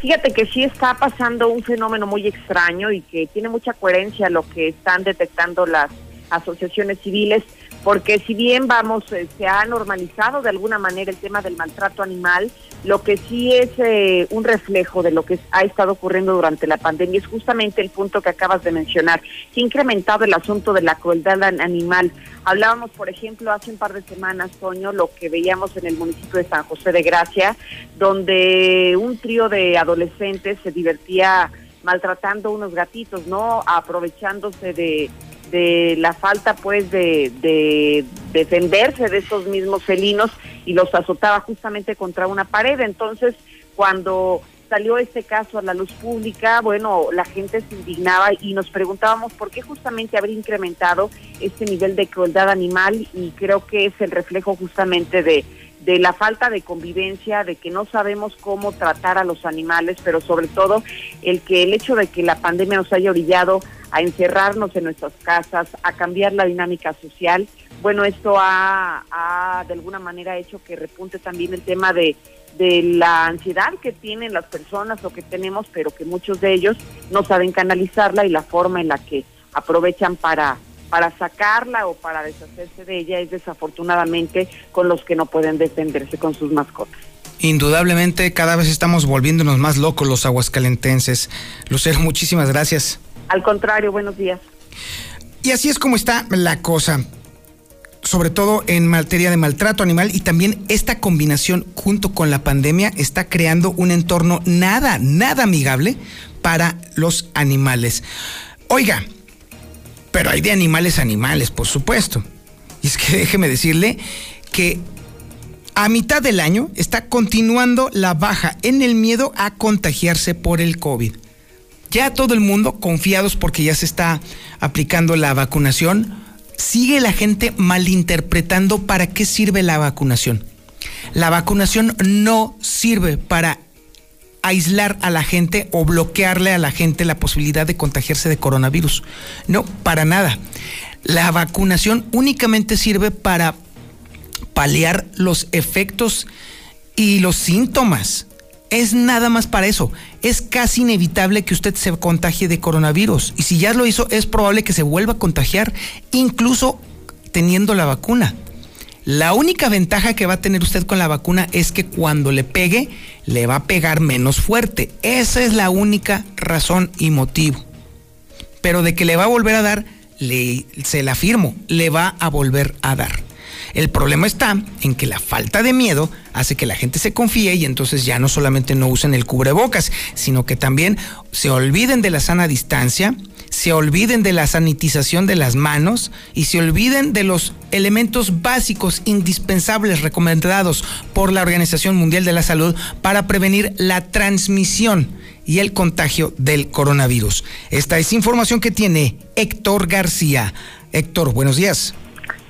Fíjate que sí está pasando un fenómeno muy extraño y que tiene mucha coherencia lo que están detectando las asociaciones civiles, porque si bien vamos, eh, se ha normalizado de alguna manera el tema del maltrato animal, lo que sí es eh, un reflejo de lo que ha estado ocurriendo durante la pandemia es justamente el punto que acabas de mencionar. Se ha incrementado el asunto de la crueldad animal. Hablábamos, por ejemplo, hace un par de semanas, Toño, lo que veíamos en el municipio de San José de Gracia, donde un trío de adolescentes se divertía maltratando unos gatitos, ¿no? Aprovechándose de de la falta pues de, de, defenderse de estos mismos felinos y los azotaba justamente contra una pared. Entonces, cuando salió este caso a la luz pública, bueno, la gente se indignaba y nos preguntábamos por qué justamente habría incrementado este nivel de crueldad animal y creo que es el reflejo justamente de, de la falta de convivencia, de que no sabemos cómo tratar a los animales, pero sobre todo el que el hecho de que la pandemia nos haya orillado a encerrarnos en nuestras casas, a cambiar la dinámica social. Bueno, esto ha, de alguna manera hecho que repunte también el tema de, de la ansiedad que tienen las personas o que tenemos, pero que muchos de ellos no saben canalizarla y la forma en la que aprovechan para para sacarla o para deshacerse de ella es desafortunadamente con los que no pueden defenderse con sus mascotas. Indudablemente cada vez estamos volviéndonos más locos los aguascalentenses. Lucero, muchísimas gracias. Al contrario, buenos días. Y así es como está la cosa sobre todo en materia de maltrato animal y también esta combinación junto con la pandemia está creando un entorno nada, nada amigable para los animales. Oiga, pero hay de animales animales, por supuesto. Y es que [laughs] déjeme decirle que a mitad del año está continuando la baja en el miedo a contagiarse por el COVID. Ya todo el mundo confiados porque ya se está aplicando la vacunación sigue la gente malinterpretando para qué sirve la vacunación. La vacunación no sirve para aislar a la gente o bloquearle a la gente la posibilidad de contagiarse de coronavirus. No, para nada. La vacunación únicamente sirve para paliar los efectos y los síntomas es nada más para eso. Es casi inevitable que usted se contagie de coronavirus. Y si ya lo hizo, es probable que se vuelva a contagiar, incluso teniendo la vacuna. La única ventaja que va a tener usted con la vacuna es que cuando le pegue, le va a pegar menos fuerte. Esa es la única razón y motivo. Pero de que le va a volver a dar, le, se la afirmo, le va a volver a dar. El problema está en que la falta de miedo hace que la gente se confíe y entonces ya no solamente no usen el cubrebocas, sino que también se olviden de la sana distancia, se olviden de la sanitización de las manos y se olviden de los elementos básicos indispensables recomendados por la Organización Mundial de la Salud para prevenir la transmisión y el contagio del coronavirus. Esta es información que tiene Héctor García. Héctor, buenos días.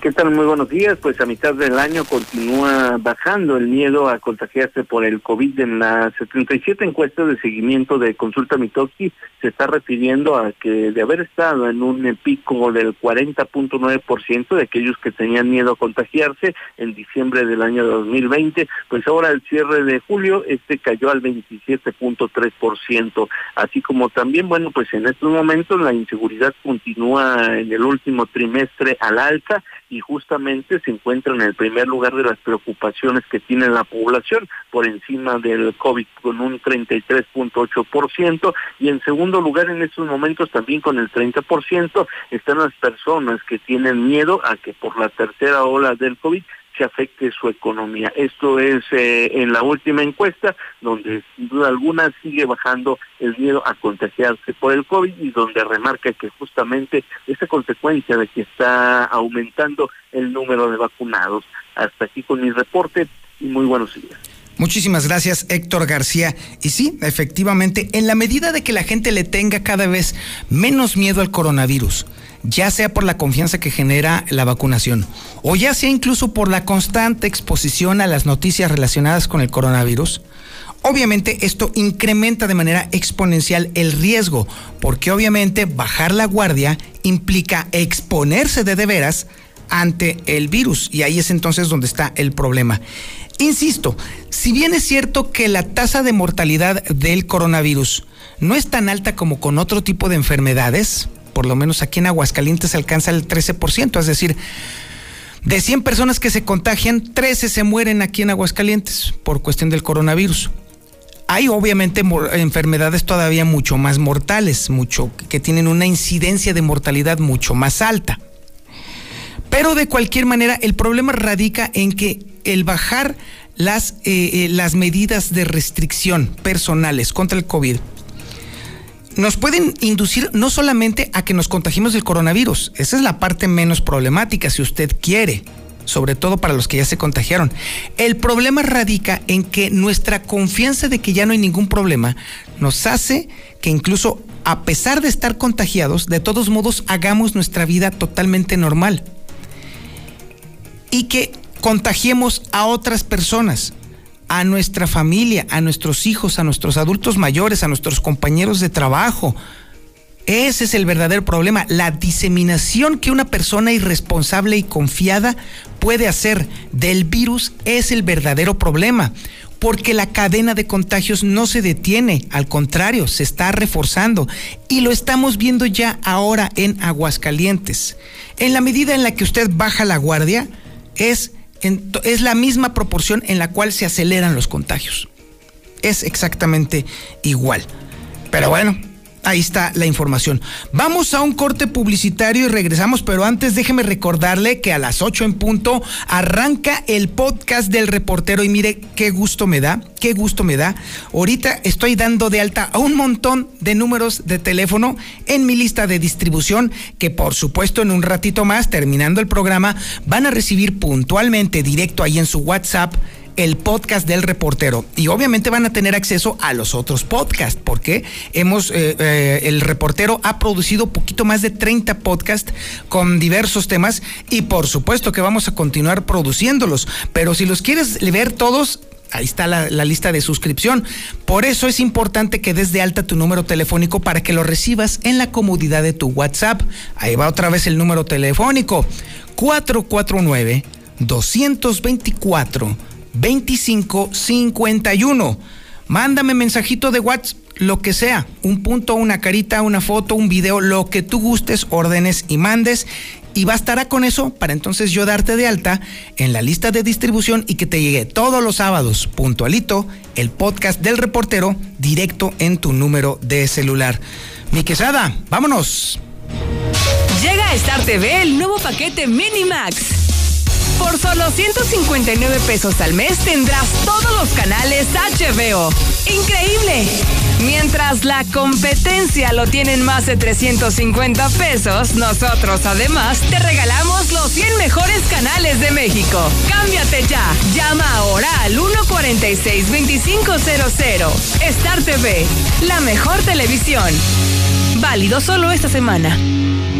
¿Qué tal? Muy buenos días. Pues a mitad del año continúa bajando el miedo a contagiarse por el COVID. En las 77 encuestas de seguimiento de Consulta Mitoki se está refiriendo a que de haber estado en un pico del 40.9% de aquellos que tenían miedo a contagiarse en diciembre del año 2020, pues ahora el cierre de julio este cayó al 27.3%. Así como también, bueno, pues en estos momentos la inseguridad continúa en el último trimestre al alta y justamente se encuentra en el primer lugar de las preocupaciones que tiene la población, por encima del COVID con un 33.8% y en segundo lugar en estos momentos también con el 30% están las personas que tienen miedo a que por la tercera ola del COVID se afecte su economía. Esto es eh, en la última encuesta, donde sin duda alguna sigue bajando el miedo a contagiarse por el COVID y donde remarca que justamente esta consecuencia de que está aumentando el número de vacunados. Hasta aquí con mi reporte y muy buenos días. Muchísimas gracias, Héctor García. Y sí, efectivamente, en la medida de que la gente le tenga cada vez menos miedo al coronavirus, ya sea por la confianza que genera la vacunación o ya sea incluso por la constante exposición a las noticias relacionadas con el coronavirus, obviamente esto incrementa de manera exponencial el riesgo, porque obviamente bajar la guardia implica exponerse de veras ante el virus y ahí es entonces donde está el problema. Insisto, si bien es cierto que la tasa de mortalidad del coronavirus no es tan alta como con otro tipo de enfermedades, por lo menos aquí en Aguascalientes alcanza el 13%, es decir, de 100 personas que se contagian, 13 se mueren aquí en Aguascalientes por cuestión del coronavirus. Hay obviamente enfermedades todavía mucho más mortales, mucho que tienen una incidencia de mortalidad mucho más alta. Pero de cualquier manera, el problema radica en que el bajar las, eh, eh, las medidas de restricción personales contra el COVID nos pueden inducir no solamente a que nos contagiemos del coronavirus, esa es la parte menos problemática si usted quiere, sobre todo para los que ya se contagiaron. El problema radica en que nuestra confianza de que ya no hay ningún problema nos hace que incluso a pesar de estar contagiados, de todos modos hagamos nuestra vida totalmente normal y que contagiemos a otras personas a nuestra familia, a nuestros hijos, a nuestros adultos mayores, a nuestros compañeros de trabajo. Ese es el verdadero problema, la diseminación que una persona irresponsable y confiada puede hacer del virus es el verdadero problema, porque la cadena de contagios no se detiene, al contrario, se está reforzando y lo estamos viendo ya ahora en Aguascalientes. En la medida en la que usted baja la guardia, es es la misma proporción en la cual se aceleran los contagios. Es exactamente igual. Pero bueno, ahí está la información. Vamos a un corte publicitario y regresamos, pero antes déjeme recordarle que a las 8 en punto arranca el podcast del reportero y mire qué gusto me da, qué gusto me da. Ahorita estoy dando de alta a un montón de números de teléfono en mi lista de distribución que por supuesto en un ratito más, terminando el programa, van a recibir puntualmente directo ahí en su WhatsApp el podcast del reportero y obviamente van a tener acceso a los otros podcasts porque hemos eh, eh, el reportero ha producido poquito más de 30 podcasts con diversos temas y por supuesto que vamos a continuar produciéndolos pero si los quieres ver todos Ahí está la, la, lista de suscripción. Por eso es importante que des de alta tu número telefónico para que lo recibas en la comodidad de tu WhatsApp. Ahí va otra vez el número telefónico. 449 224 2551. Mándame mensajito de WhatsApp, lo que sea, un punto, una carita, una foto, un video, lo que tú gustes, órdenes y mandes. Y bastará con eso para entonces yo darte de alta en la lista de distribución y que te llegue todos los sábados, puntualito, el podcast del reportero directo en tu número de celular. Mi quesada, vámonos. Llega a Star TV el nuevo paquete Minimax por solo 159 pesos al mes tendrás todos los canales HBO. ¡Increíble! Mientras la competencia lo tienen más de 350 pesos, nosotros además te regalamos los 100 mejores canales de México. Cámbiate ya. Llama ahora al 146-2500. Star TV, la mejor televisión. Válido solo esta semana.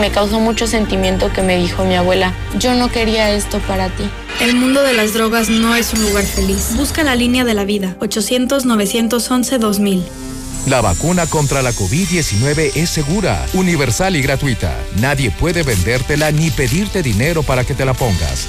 Me causó mucho sentimiento que me dijo mi abuela, yo no quería esto para ti. El mundo de las drogas no es un lugar feliz. Busca la línea de la vida, 800-911-2000. La vacuna contra la COVID-19 es segura, universal y gratuita. Nadie puede vendértela ni pedirte dinero para que te la pongas.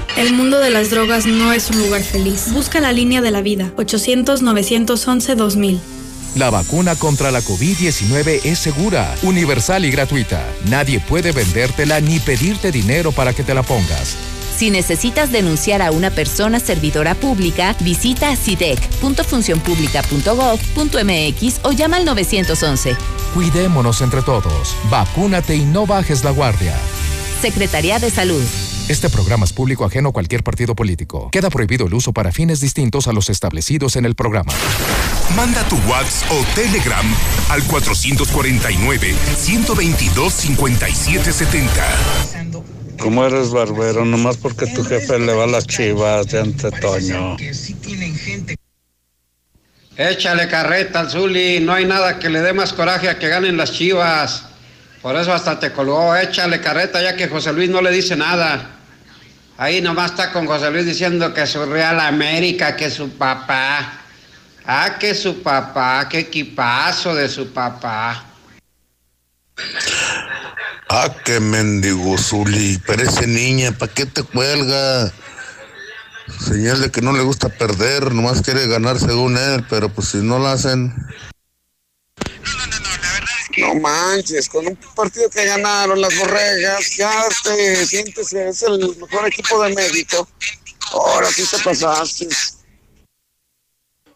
El mundo de las drogas no es un lugar feliz. Busca la línea de la vida, 800-911-2000. La vacuna contra la COVID-19 es segura, universal y gratuita. Nadie puede vendértela ni pedirte dinero para que te la pongas. Si necesitas denunciar a una persona servidora pública, visita sidec.funcionpublica.gov.mx o llama al 911. Cuidémonos entre todos. Vacúnate y no bajes la guardia. Secretaría de Salud. Este programa es público ajeno a cualquier partido político. Queda prohibido el uso para fines distintos a los establecidos en el programa. Manda tu WhatsApp o Telegram al 449-122-5770. ¿Cómo eres barbero? Nomás porque tu jefe le va las chivas de ante Toño. Échale carreta al Zuli, no hay nada que le dé más coraje a que ganen las chivas. Por eso hasta te colgó, échale carreta ya que José Luis no le dice nada. Ahí nomás está con José Luis diciendo que su Real América, que su papá. Ah, que su papá, qué equipazo de su papá. Ah, qué mendigo Zuli, parece niña, ¿para qué te cuelga? Señal de que no le gusta perder, nomás quiere ganar según él, pero pues si no lo hacen. No manches, con un partido que ganaron las borregas, ya te sientes es el mejor equipo de México. Ahora sí te pasaste.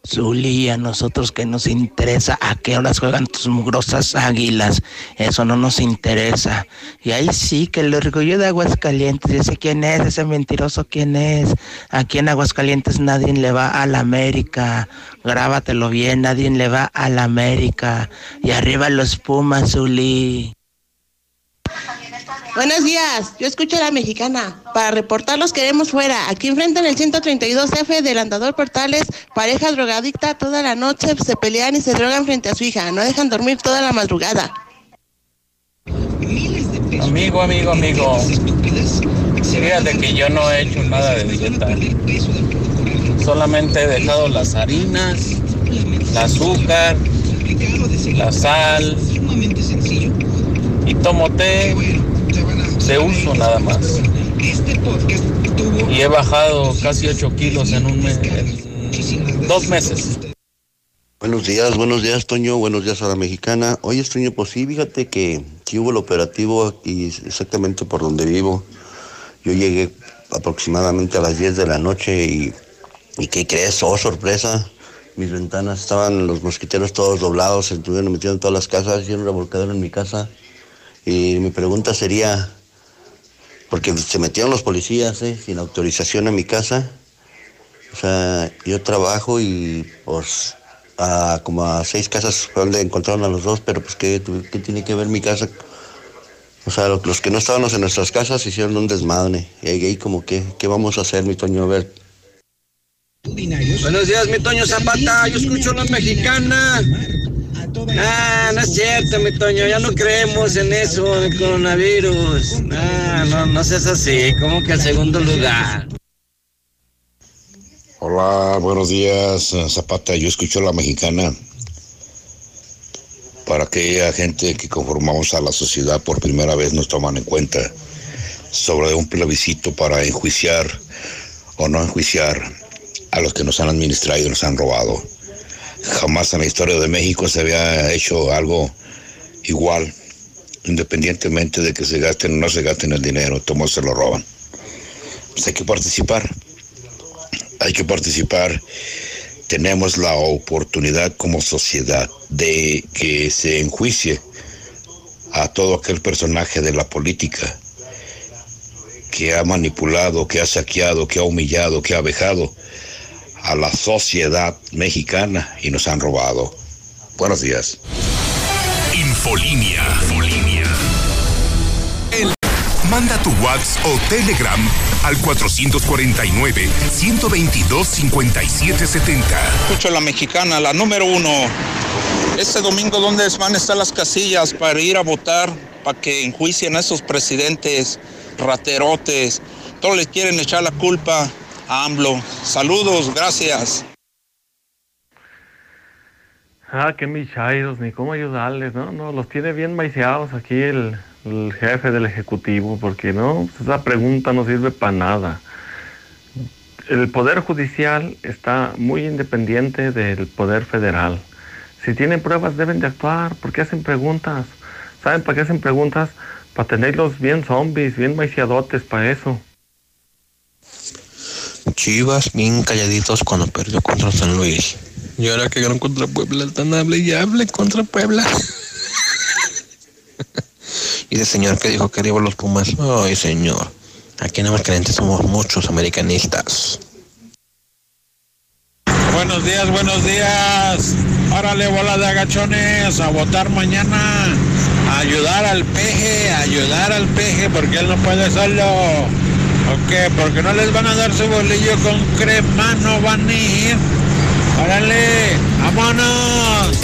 Zuli, a nosotros que nos interesa a qué horas juegan tus mugrosas águilas. Eso no nos interesa. Y ahí sí que el orgullo de Aguascalientes, yo sé quién es, ese mentiroso quién es. Aquí en Aguascalientes nadie le va a la América. Grábatelo bien, nadie le va a la América. Y arriba los Pumas, Zuli. Buenos días, yo escucho a la mexicana. Para reportar los queremos fuera. Aquí enfrente en el 132F del Andador Portales, pareja drogadicta toda la noche se pelean y se drogan frente a su hija. No dejan dormir toda la madrugada. Amigo, amigo, amigo. Fíjate que yo no he hecho nada de dieta. Solamente he dejado las harinas, el azúcar, la sal y tomo té de uso nada más. Y he bajado casi 8 kilos en un mes, en dos meses. Buenos días, buenos días, Toño. Buenos días a la mexicana. Oye, Toño, pues sí, fíjate que sí hubo el operativo aquí exactamente por donde vivo. Yo llegué aproximadamente a las 10 de la noche y, y ¿qué crees? Oh, sorpresa. Mis ventanas estaban los mosquiteros todos doblados, se estuvieron metiendo en todas las casas, y un revolcadero en mi casa. Y mi pregunta sería, porque se metieron los policías ¿eh? sin autorización a mi casa. O sea, yo trabajo y pues a como a seis casas fue donde encontraron a los dos, pero pues ¿qué, qué tiene que ver mi casa? O sea, los, que no estábamos en nuestras casas hicieron un desmadre. Y ahí como que, ¿qué vamos a hacer, mi Toño? A ver. Buenos días, mi Toño Zapata. Yo escucho a la mexicana. Ah, no es cierto, mi Toño, ya no creemos en eso, el coronavirus. Ah, no, no seas así, como que el segundo lugar. Hola, buenos días, Zapata. Yo escucho a la mexicana. Para aquella gente que conformamos a la sociedad por primera vez nos toman en cuenta sobre un plebiscito para enjuiciar o no enjuiciar a los que nos han administrado y nos han robado. Jamás en la historia de México se había hecho algo igual, independientemente de que se gasten o no se gasten el dinero, todos se lo roban. Pues hay que participar, hay que participar. Tenemos la oportunidad como sociedad de que se enjuicie a todo aquel personaje de la política que ha manipulado, que ha saqueado, que ha humillado, que ha vejado a la sociedad mexicana y nos han robado. Buenos días. Infolinia. Infolinia. El- Manda tu WhatsApp o Telegram al 449-122-5770. Escucho la mexicana, la número uno. Este domingo, ¿dónde van a estar las casillas para ir a votar? Para que enjuicien a esos presidentes raterotes. Todos les quieren echar la culpa AMLO. Saludos, gracias. Ah, qué michairos, ni cómo ayudarles, ¿no? No, los tiene bien maiceados aquí el, el jefe del Ejecutivo, porque no, Pues esa pregunta no sirve para nada. El Poder Judicial está muy independiente del Poder Federal. Si tienen pruebas deben de actuar, ¿por qué hacen preguntas? ¿Saben para qué hacen preguntas? Para tenerlos bien zombies, bien maiciadotes, para eso. Chivas bien calladitos cuando perdió contra San Luis. Y ahora que ganó contra Puebla, están hable y hable contra Puebla. [laughs] y ese señor que dijo que arriba los Pumas. Ay, señor. Aquí en Aguascalientes somos muchos americanistas. Buenos días, buenos días. Órale, bola de agachones, a votar mañana. A ayudar al peje, a ayudar al peje, porque él no puede solo. ¿O qué? Porque no les van a dar su bolillo con crema, no van a ir. Órale, ¡Vámonos!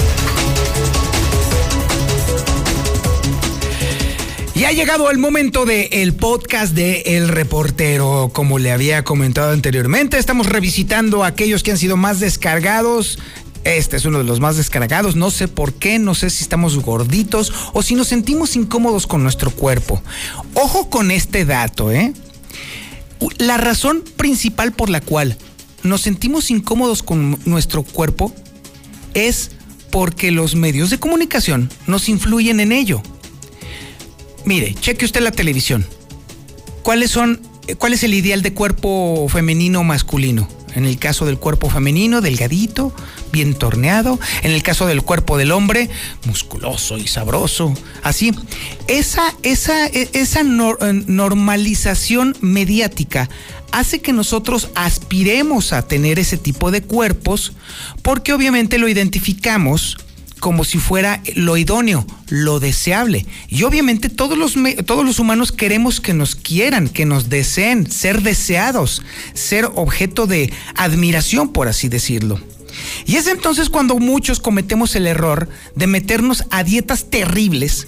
Y ha llegado el momento del el podcast de El Reportero. Como le había comentado anteriormente, estamos revisitando aquellos que han sido más descargados. Este es uno de los más descargados. No sé por qué, no sé si estamos gorditos o si nos sentimos incómodos con nuestro cuerpo. Ojo con este dato, ¿eh? La razón principal por la cual nos sentimos incómodos con nuestro cuerpo es porque los medios de comunicación nos influyen en ello. Mire, cheque usted la televisión. ¿Cuáles son, cuál es el ideal de cuerpo femenino o masculino? En el caso del cuerpo femenino, delgadito, bien torneado. En el caso del cuerpo del hombre, musculoso y sabroso. Así. Esa, esa, esa normalización mediática hace que nosotros aspiremos a tener ese tipo de cuerpos porque obviamente lo identificamos como si fuera lo idóneo, lo deseable. Y obviamente todos los, todos los humanos queremos que nos quieran, que nos deseen, ser deseados, ser objeto de admiración, por así decirlo. Y es entonces cuando muchos cometemos el error de meternos a dietas terribles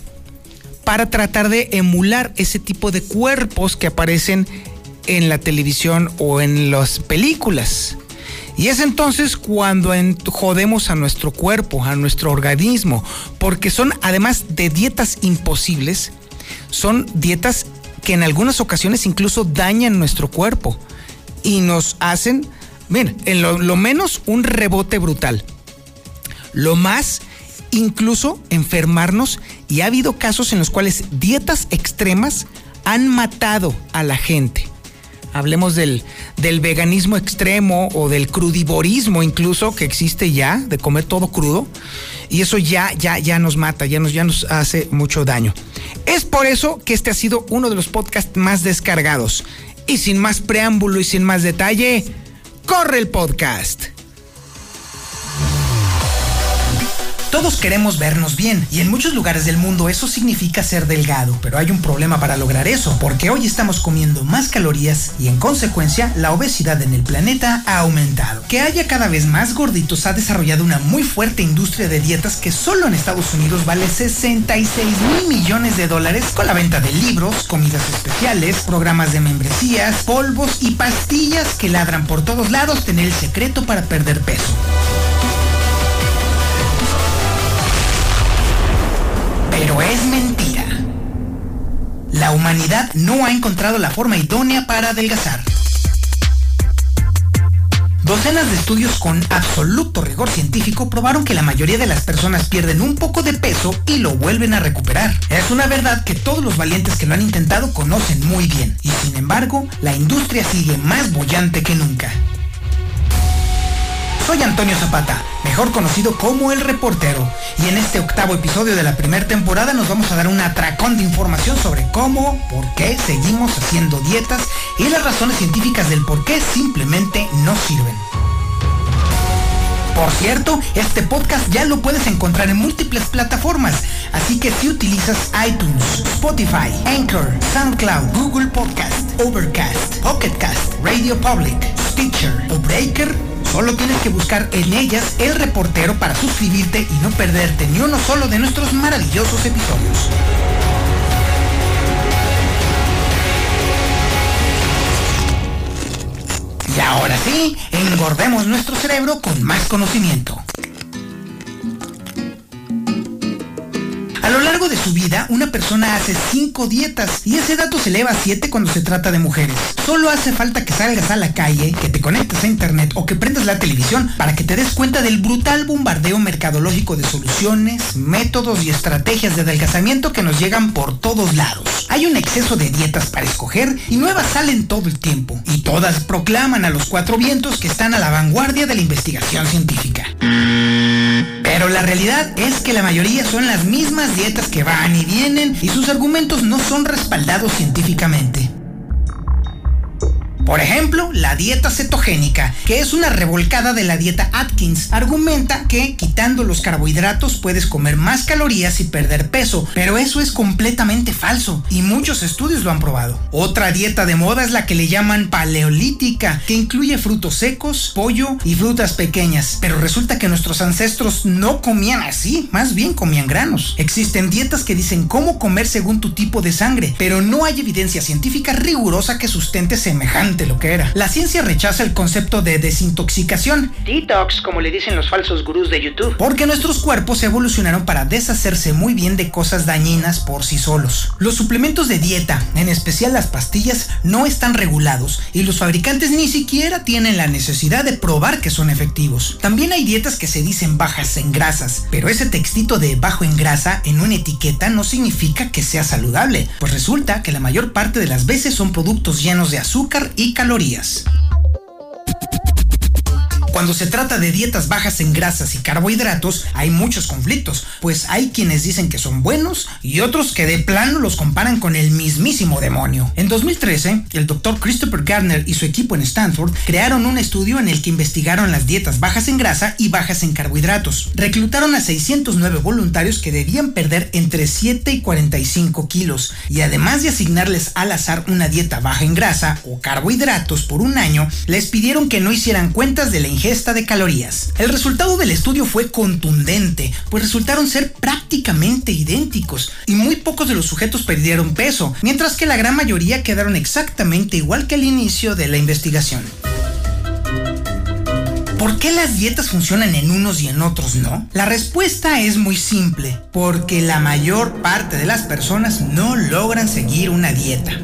para tratar de emular ese tipo de cuerpos que aparecen en la televisión o en las películas. Y es entonces cuando jodemos a nuestro cuerpo, a nuestro organismo, porque son además de dietas imposibles, son dietas que en algunas ocasiones incluso dañan nuestro cuerpo y nos hacen, miren, en lo, lo menos un rebote brutal. Lo más, incluso enfermarnos y ha habido casos en los cuales dietas extremas han matado a la gente hablemos del, del veganismo extremo o del crudivorismo incluso que existe ya, de comer todo crudo, y eso ya, ya, ya nos mata, ya nos, ya nos hace mucho daño. Es por eso que este ha sido uno de los podcasts más descargados. Y sin más preámbulo y sin más detalle, corre el podcast. Todos queremos vernos bien y en muchos lugares del mundo eso significa ser delgado, pero hay un problema para lograr eso, porque hoy estamos comiendo más calorías y en consecuencia la obesidad en el planeta ha aumentado. Que haya cada vez más gorditos ha desarrollado una muy fuerte industria de dietas que solo en Estados Unidos vale 66 mil millones de dólares con la venta de libros, comidas especiales, programas de membresías, polvos y pastillas que ladran por todos lados tener el secreto para perder peso. Pero es mentira. La humanidad no ha encontrado la forma idónea para adelgazar. Docenas de estudios con absoluto rigor científico probaron que la mayoría de las personas pierden un poco de peso y lo vuelven a recuperar. Es una verdad que todos los valientes que lo han intentado conocen muy bien, y sin embargo, la industria sigue más bollante que nunca. Soy Antonio Zapata, mejor conocido como El Reportero, y en este octavo episodio de la primera temporada nos vamos a dar un atracón de información sobre cómo, por qué seguimos haciendo dietas y las razones científicas del por qué simplemente no sirven. Por cierto, este podcast ya lo puedes encontrar en múltiples plataformas, así que si utilizas iTunes, Spotify, Anchor, SoundCloud, Google Podcast, Overcast, Pocketcast, Radio Public, Stitcher o Breaker, Solo tienes que buscar en ellas el reportero para suscribirte y no perderte ni uno solo de nuestros maravillosos episodios. Y ahora sí, engordemos nuestro cerebro con más conocimiento. Lo largo de su vida, una persona hace 5 dietas y ese dato se eleva a 7 cuando se trata de mujeres. Solo hace falta que salgas a la calle, que te conectes a internet o que prendas la televisión para que te des cuenta del brutal bombardeo mercadológico de soluciones, métodos y estrategias de adelgazamiento que nos llegan por todos lados. Hay un exceso de dietas para escoger y nuevas salen todo el tiempo. Y todas proclaman a los cuatro vientos que están a la vanguardia de la investigación científica. Pero la realidad es que la mayoría son las mismas dietas que van y vienen y sus argumentos no son respaldados científicamente. Por ejemplo, la dieta cetogénica, que es una revolcada de la dieta Atkins, argumenta que quitando los carbohidratos puedes comer más calorías y perder peso, pero eso es completamente falso y muchos estudios lo han probado. Otra dieta de moda es la que le llaman paleolítica, que incluye frutos secos, pollo y frutas pequeñas, pero resulta que nuestros ancestros no comían así, más bien comían granos. Existen dietas que dicen cómo comer según tu tipo de sangre, pero no hay evidencia científica rigurosa que sustente semejante lo que era. La ciencia rechaza el concepto de desintoxicación, detox como le dicen los falsos gurús de YouTube, porque nuestros cuerpos evolucionaron para deshacerse muy bien de cosas dañinas por sí solos. Los suplementos de dieta, en especial las pastillas, no están regulados y los fabricantes ni siquiera tienen la necesidad de probar que son efectivos. También hay dietas que se dicen bajas en grasas, pero ese textito de bajo en grasa en una etiqueta no significa que sea saludable, pues resulta que la mayor parte de las veces son productos llenos de azúcar y calorías. Cuando se trata de dietas bajas en grasas y carbohidratos, hay muchos conflictos, pues hay quienes dicen que son buenos y otros que de plano los comparan con el mismísimo demonio. En 2013, el doctor Christopher Gardner y su equipo en Stanford crearon un estudio en el que investigaron las dietas bajas en grasa y bajas en carbohidratos. Reclutaron a 609 voluntarios que debían perder entre 7 y 45 kilos y además de asignarles al azar una dieta baja en grasa o carbohidratos por un año, les pidieron que no hicieran cuentas de la ingesta de calorías. El resultado del estudio fue contundente, pues resultaron ser prácticamente idénticos y muy pocos de los sujetos perdieron peso, mientras que la gran mayoría quedaron exactamente igual que al inicio de la investigación. ¿Por qué las dietas funcionan en unos y en otros no? La respuesta es muy simple, porque la mayor parte de las personas no logran seguir una dieta.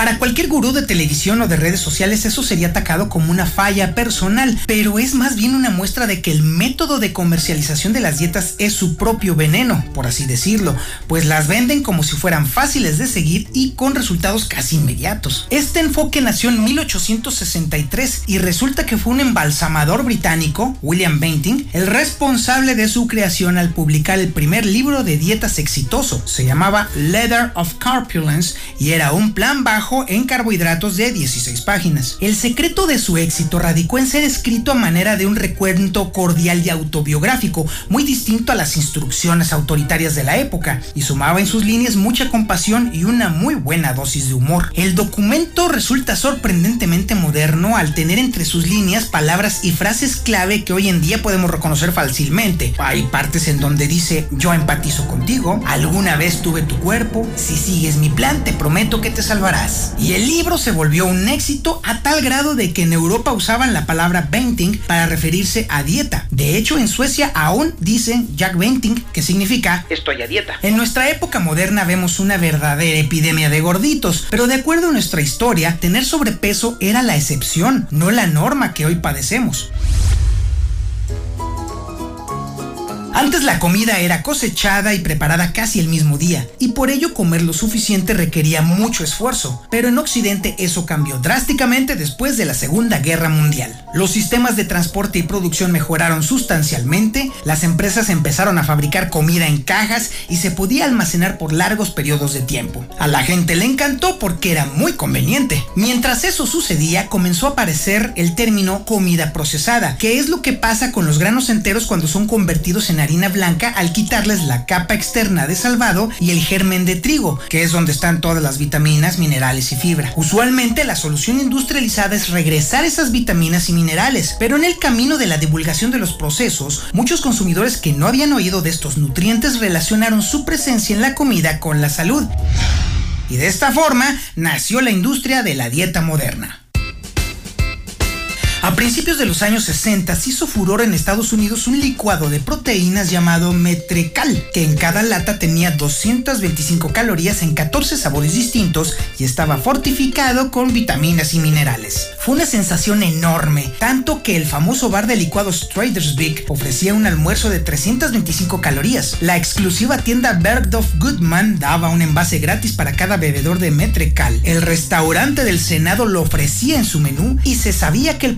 Para cualquier gurú de televisión o de redes sociales eso sería atacado como una falla personal, pero es más bien una muestra de que el método de comercialización de las dietas es su propio veneno, por así decirlo, pues las venden como si fueran fáciles de seguir y con resultados casi inmediatos. Este enfoque nació en 1863 y resulta que fue un embalsamador británico, William Banting, el responsable de su creación al publicar el primer libro de dietas exitoso. Se llamaba Leather of Corpulence y era un plan bajo en carbohidratos de 16 páginas. El secreto de su éxito radicó en ser escrito a manera de un recuento cordial y autobiográfico, muy distinto a las instrucciones autoritarias de la época, y sumaba en sus líneas mucha compasión y una muy buena dosis de humor. El documento resulta sorprendentemente moderno al tener entre sus líneas palabras y frases clave que hoy en día podemos reconocer fácilmente. Hay partes en donde dice yo empatizo contigo, alguna vez tuve tu cuerpo, si sigues mi plan te prometo que te salvarás. Y el libro se volvió un éxito a tal grado de que en Europa usaban la palabra Benting para referirse a dieta. De hecho, en Suecia aún dicen Jack Benting, que significa estoy a dieta. En nuestra época moderna vemos una verdadera epidemia de gorditos, pero de acuerdo a nuestra historia, tener sobrepeso era la excepción, no la norma que hoy padecemos. Antes la comida era cosechada y preparada casi el mismo día, y por ello comer lo suficiente requería mucho esfuerzo, pero en Occidente eso cambió drásticamente después de la Segunda Guerra Mundial. Los sistemas de transporte y producción mejoraron sustancialmente, las empresas empezaron a fabricar comida en cajas y se podía almacenar por largos periodos de tiempo. A la gente le encantó porque era muy conveniente. Mientras eso sucedía, comenzó a aparecer el término comida procesada, que es lo que pasa con los granos enteros cuando son convertidos en harina blanca al quitarles la capa externa de salvado y el germen de trigo, que es donde están todas las vitaminas, minerales y fibra. Usualmente la solución industrializada es regresar esas vitaminas y minerales, pero en el camino de la divulgación de los procesos, muchos consumidores que no habían oído de estos nutrientes relacionaron su presencia en la comida con la salud. Y de esta forma nació la industria de la dieta moderna. A principios de los años 60 se hizo furor en Estados Unidos un licuado de proteínas llamado Metrecal, que en cada lata tenía 225 calorías en 14 sabores distintos y estaba fortificado con vitaminas y minerales. fue una sensación enorme, tanto que el famoso bar de licuados Traders Big ofrecía un almuerzo de 325 calorías. La exclusiva tienda Bergdorf Goodman daba un envase gratis para cada bebedor de Metrecal. El restaurante del Senado lo ofrecía en su menú y se sabía que el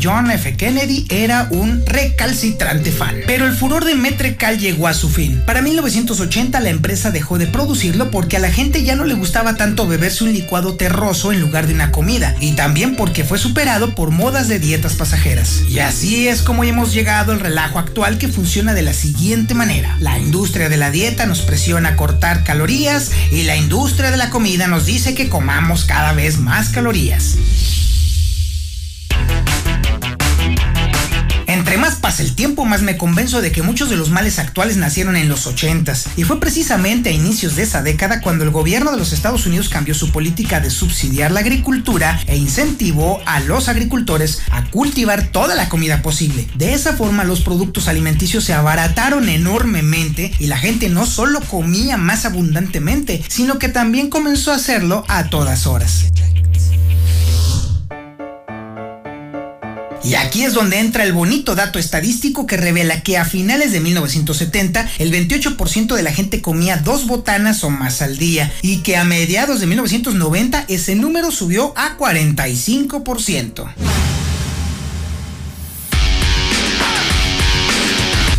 John F. Kennedy era un recalcitrante fan. Pero el furor de Metrecal llegó a su fin. Para 1980 la empresa dejó de producirlo porque a la gente ya no le gustaba tanto beberse un licuado terroso en lugar de una comida y también porque fue superado por modas de dietas pasajeras. Y así es como hemos llegado al relajo actual que funciona de la siguiente manera. La industria de la dieta nos presiona a cortar calorías y la industria de la comida nos dice que comamos cada vez más calorías. Pasa el tiempo, más me convenzo de que muchos de los males actuales nacieron en los 80s. Y fue precisamente a inicios de esa década cuando el gobierno de los Estados Unidos cambió su política de subsidiar la agricultura e incentivó a los agricultores a cultivar toda la comida posible. De esa forma los productos alimenticios se abarataron enormemente y la gente no solo comía más abundantemente, sino que también comenzó a hacerlo a todas horas. Y aquí es donde entra el bonito dato estadístico que revela que a finales de 1970 el 28% de la gente comía dos botanas o más al día y que a mediados de 1990 ese número subió a 45%.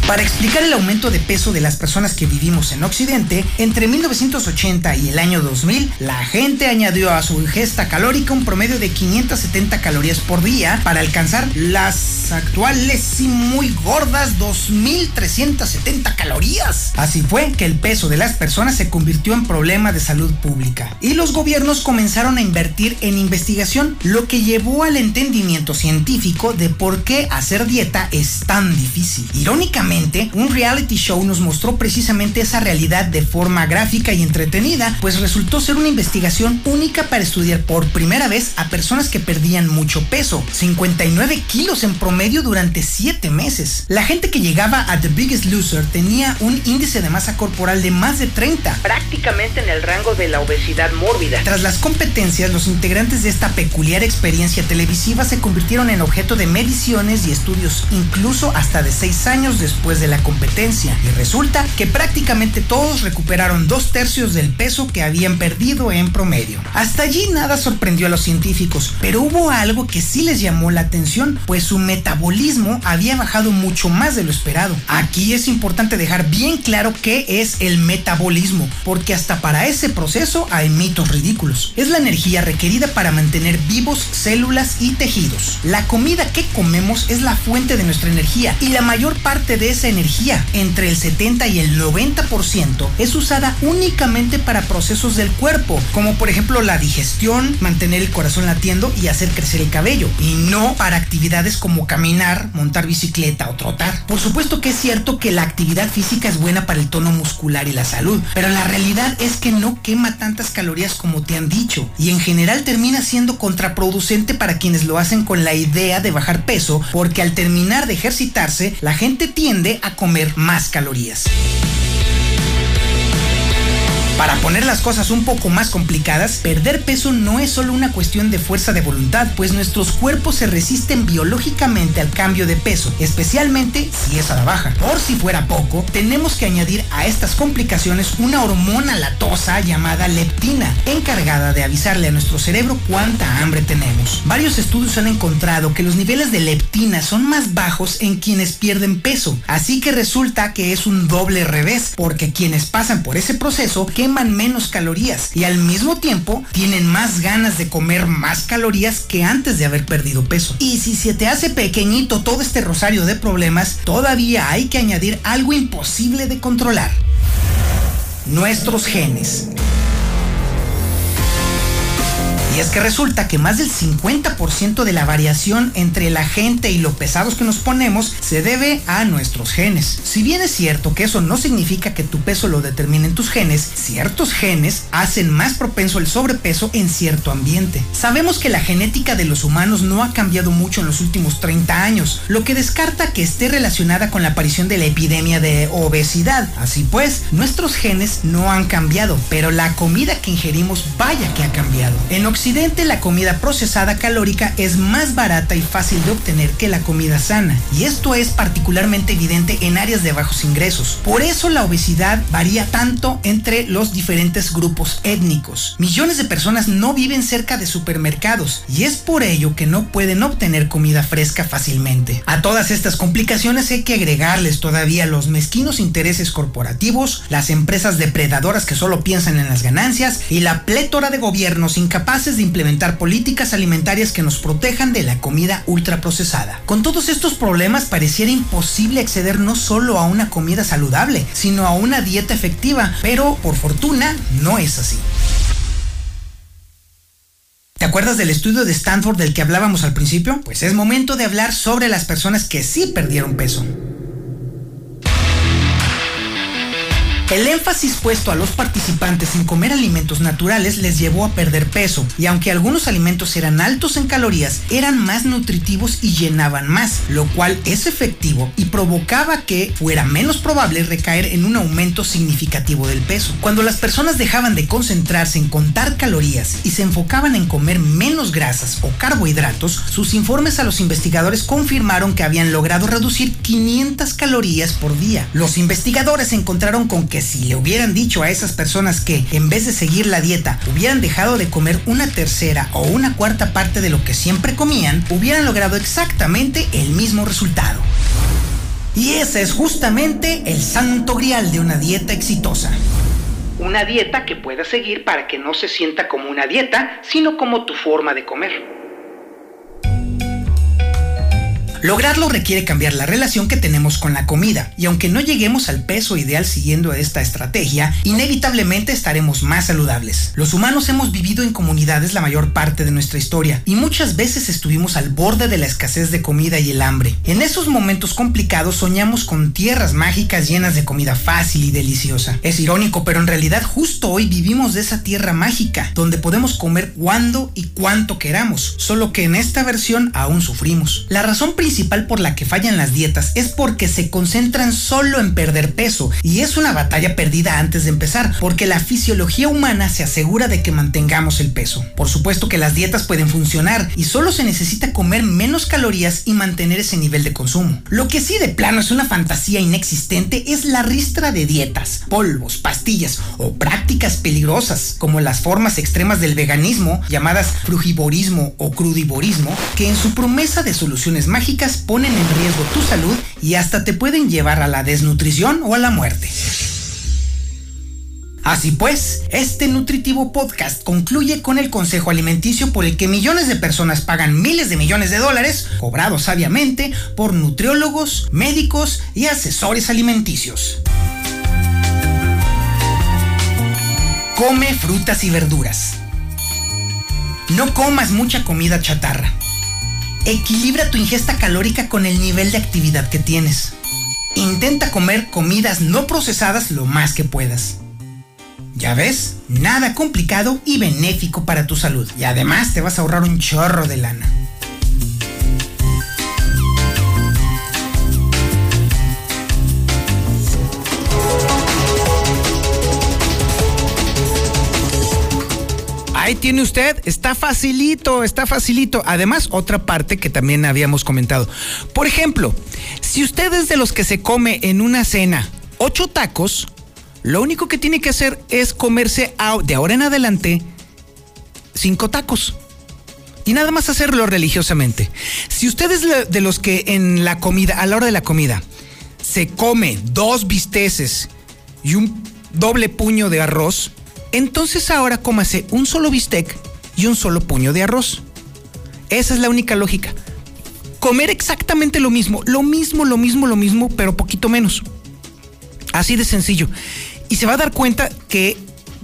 Para explicar el aumento de peso de las personas que vivimos en Occidente, entre 1980 y el año 2000, la gente añadió a su ingesta calórica un promedio de 570 calorías por día para alcanzar las actuales y muy gordas 2370 calorías. Así fue que el peso de las personas se convirtió en problema de salud pública y los gobiernos comenzaron a invertir en investigación, lo que llevó al entendimiento científico de por qué hacer dieta es tan difícil. Irónicamente, un reality show nos mostró precisamente esa realidad de forma gráfica y entretenida, pues resultó ser una investigación única para estudiar por primera vez a personas que perdían mucho peso, 59 kilos en promedio durante 7 meses. La gente que llegaba a The Biggest Loser tenía un índice de masa corporal de más de 30, prácticamente en el rango de la obesidad mórbida. Tras las competencias, los integrantes de esta peculiar experiencia televisiva se convirtieron en objeto de mediciones y estudios, incluso hasta de 6 años después de la competencia y resulta que prácticamente todos recuperaron dos tercios del peso que habían perdido en promedio. Hasta allí nada sorprendió a los científicos, pero hubo algo que sí les llamó la atención, pues su metabolismo había bajado mucho más de lo esperado. Aquí es importante dejar bien claro qué es el metabolismo, porque hasta para ese proceso hay mitos ridículos. Es la energía requerida para mantener vivos células y tejidos. La comida que comemos es la fuente de nuestra energía y la mayor parte de esa energía, entre el 70 y el 90%, es usada únicamente para procesos del cuerpo, como por ejemplo la digestión, mantener el corazón latiendo y hacer crecer el cabello, y no para actividades como caminar, montar bicicleta o trotar. Por supuesto que es cierto que la actividad física es buena para el tono muscular y la salud, pero la realidad es que no quema tantas calorías como te han dicho, y en general termina siendo contraproducente para quienes lo hacen con la idea de bajar peso, porque al terminar de ejercitarse, la gente a comer más calorías. Para poner las cosas un poco más complicadas, perder peso no es solo una cuestión de fuerza de voluntad, pues nuestros cuerpos se resisten biológicamente al cambio de peso, especialmente si es a la baja. Por si fuera poco, tenemos que añadir a estas complicaciones una hormona latosa llamada leptina, encargada de avisarle a nuestro cerebro cuánta hambre tenemos. Varios estudios han encontrado que los niveles de leptina son más bajos en quienes pierden peso, así que resulta que es un doble revés, porque quienes pasan por ese proceso que menos calorías y al mismo tiempo tienen más ganas de comer más calorías que antes de haber perdido peso. Y si se te hace pequeñito todo este rosario de problemas, todavía hay que añadir algo imposible de controlar. Nuestros genes. Es que resulta que más del 50% de la variación entre la gente y lo pesados que nos ponemos se debe a nuestros genes. Si bien es cierto que eso no significa que tu peso lo determinen tus genes, ciertos genes hacen más propenso el sobrepeso en cierto ambiente. Sabemos que la genética de los humanos no ha cambiado mucho en los últimos 30 años, lo que descarta que esté relacionada con la aparición de la epidemia de obesidad. Así pues, nuestros genes no han cambiado, pero la comida que ingerimos vaya que ha cambiado. En Occidente la comida procesada calórica es más barata y fácil de obtener que la comida sana, y esto es particularmente evidente en áreas de bajos ingresos. Por eso la obesidad varía tanto entre los diferentes grupos étnicos. Millones de personas no viven cerca de supermercados y es por ello que no pueden obtener comida fresca fácilmente. A todas estas complicaciones hay que agregarles todavía los mezquinos intereses corporativos, las empresas depredadoras que solo piensan en las ganancias y la plétora de gobiernos incapaces de implementar políticas alimentarias que nos protejan de la comida ultraprocesada. Con todos estos problemas pareciera imposible acceder no solo a una comida saludable, sino a una dieta efectiva, pero por fortuna no es así. ¿Te acuerdas del estudio de Stanford del que hablábamos al principio? Pues es momento de hablar sobre las personas que sí perdieron peso. El énfasis puesto a los participantes en comer alimentos naturales les llevó a perder peso, y aunque algunos alimentos eran altos en calorías, eran más nutritivos y llenaban más, lo cual es efectivo y provocaba que fuera menos probable recaer en un aumento significativo del peso. Cuando las personas dejaban de concentrarse en contar calorías y se enfocaban en comer menos grasas o carbohidratos, sus informes a los investigadores confirmaron que habían logrado reducir 500 calorías por día. Los investigadores encontraron con que si le hubieran dicho a esas personas que en vez de seguir la dieta hubieran dejado de comer una tercera o una cuarta parte de lo que siempre comían, hubieran logrado exactamente el mismo resultado. Y ese es justamente el santo grial de una dieta exitosa. Una dieta que puedas seguir para que no se sienta como una dieta, sino como tu forma de comer. Lograrlo requiere cambiar la relación que tenemos con la comida, y aunque no lleguemos al peso ideal siguiendo esta estrategia, inevitablemente estaremos más saludables. Los humanos hemos vivido en comunidades la mayor parte de nuestra historia, y muchas veces estuvimos al borde de la escasez de comida y el hambre. En esos momentos complicados soñamos con tierras mágicas llenas de comida fácil y deliciosa. Es irónico, pero en realidad justo hoy vivimos de esa tierra mágica, donde podemos comer cuando y cuánto queramos, solo que en esta versión aún sufrimos. La razón principal principal por la que fallan las dietas es porque se concentran solo en perder peso y es una batalla perdida antes de empezar porque la fisiología humana se asegura de que mantengamos el peso. Por supuesto que las dietas pueden funcionar y solo se necesita comer menos calorías y mantener ese nivel de consumo. Lo que sí de plano es una fantasía inexistente es la ristra de dietas, polvos, pastillas o prácticas peligrosas como las formas extremas del veganismo llamadas frugivorismo o crudivorismo que en su promesa de soluciones mágicas ponen en riesgo tu salud y hasta te pueden llevar a la desnutrición o a la muerte. Así pues, este nutritivo podcast concluye con el consejo alimenticio por el que millones de personas pagan miles de millones de dólares, cobrados sabiamente por nutriólogos, médicos y asesores alimenticios. Come frutas y verduras. No comas mucha comida chatarra. Equilibra tu ingesta calórica con el nivel de actividad que tienes. Intenta comer comidas no procesadas lo más que puedas. Ya ves, nada complicado y benéfico para tu salud. Y además te vas a ahorrar un chorro de lana. Ahí tiene usted, está facilito, está facilito. Además, otra parte que también habíamos comentado. Por ejemplo, si usted es de los que se come en una cena ocho tacos, lo único que tiene que hacer es comerse de ahora en adelante cinco tacos. Y nada más hacerlo religiosamente. Si usted es de los que en la comida, a la hora de la comida, se come dos bisteces y un doble puño de arroz, entonces ahora cómase un solo bistec y un solo puño de arroz. Esa es la única lógica. Comer exactamente lo mismo, lo mismo, lo mismo, lo mismo, pero poquito menos. Así de sencillo. Y se va a dar cuenta que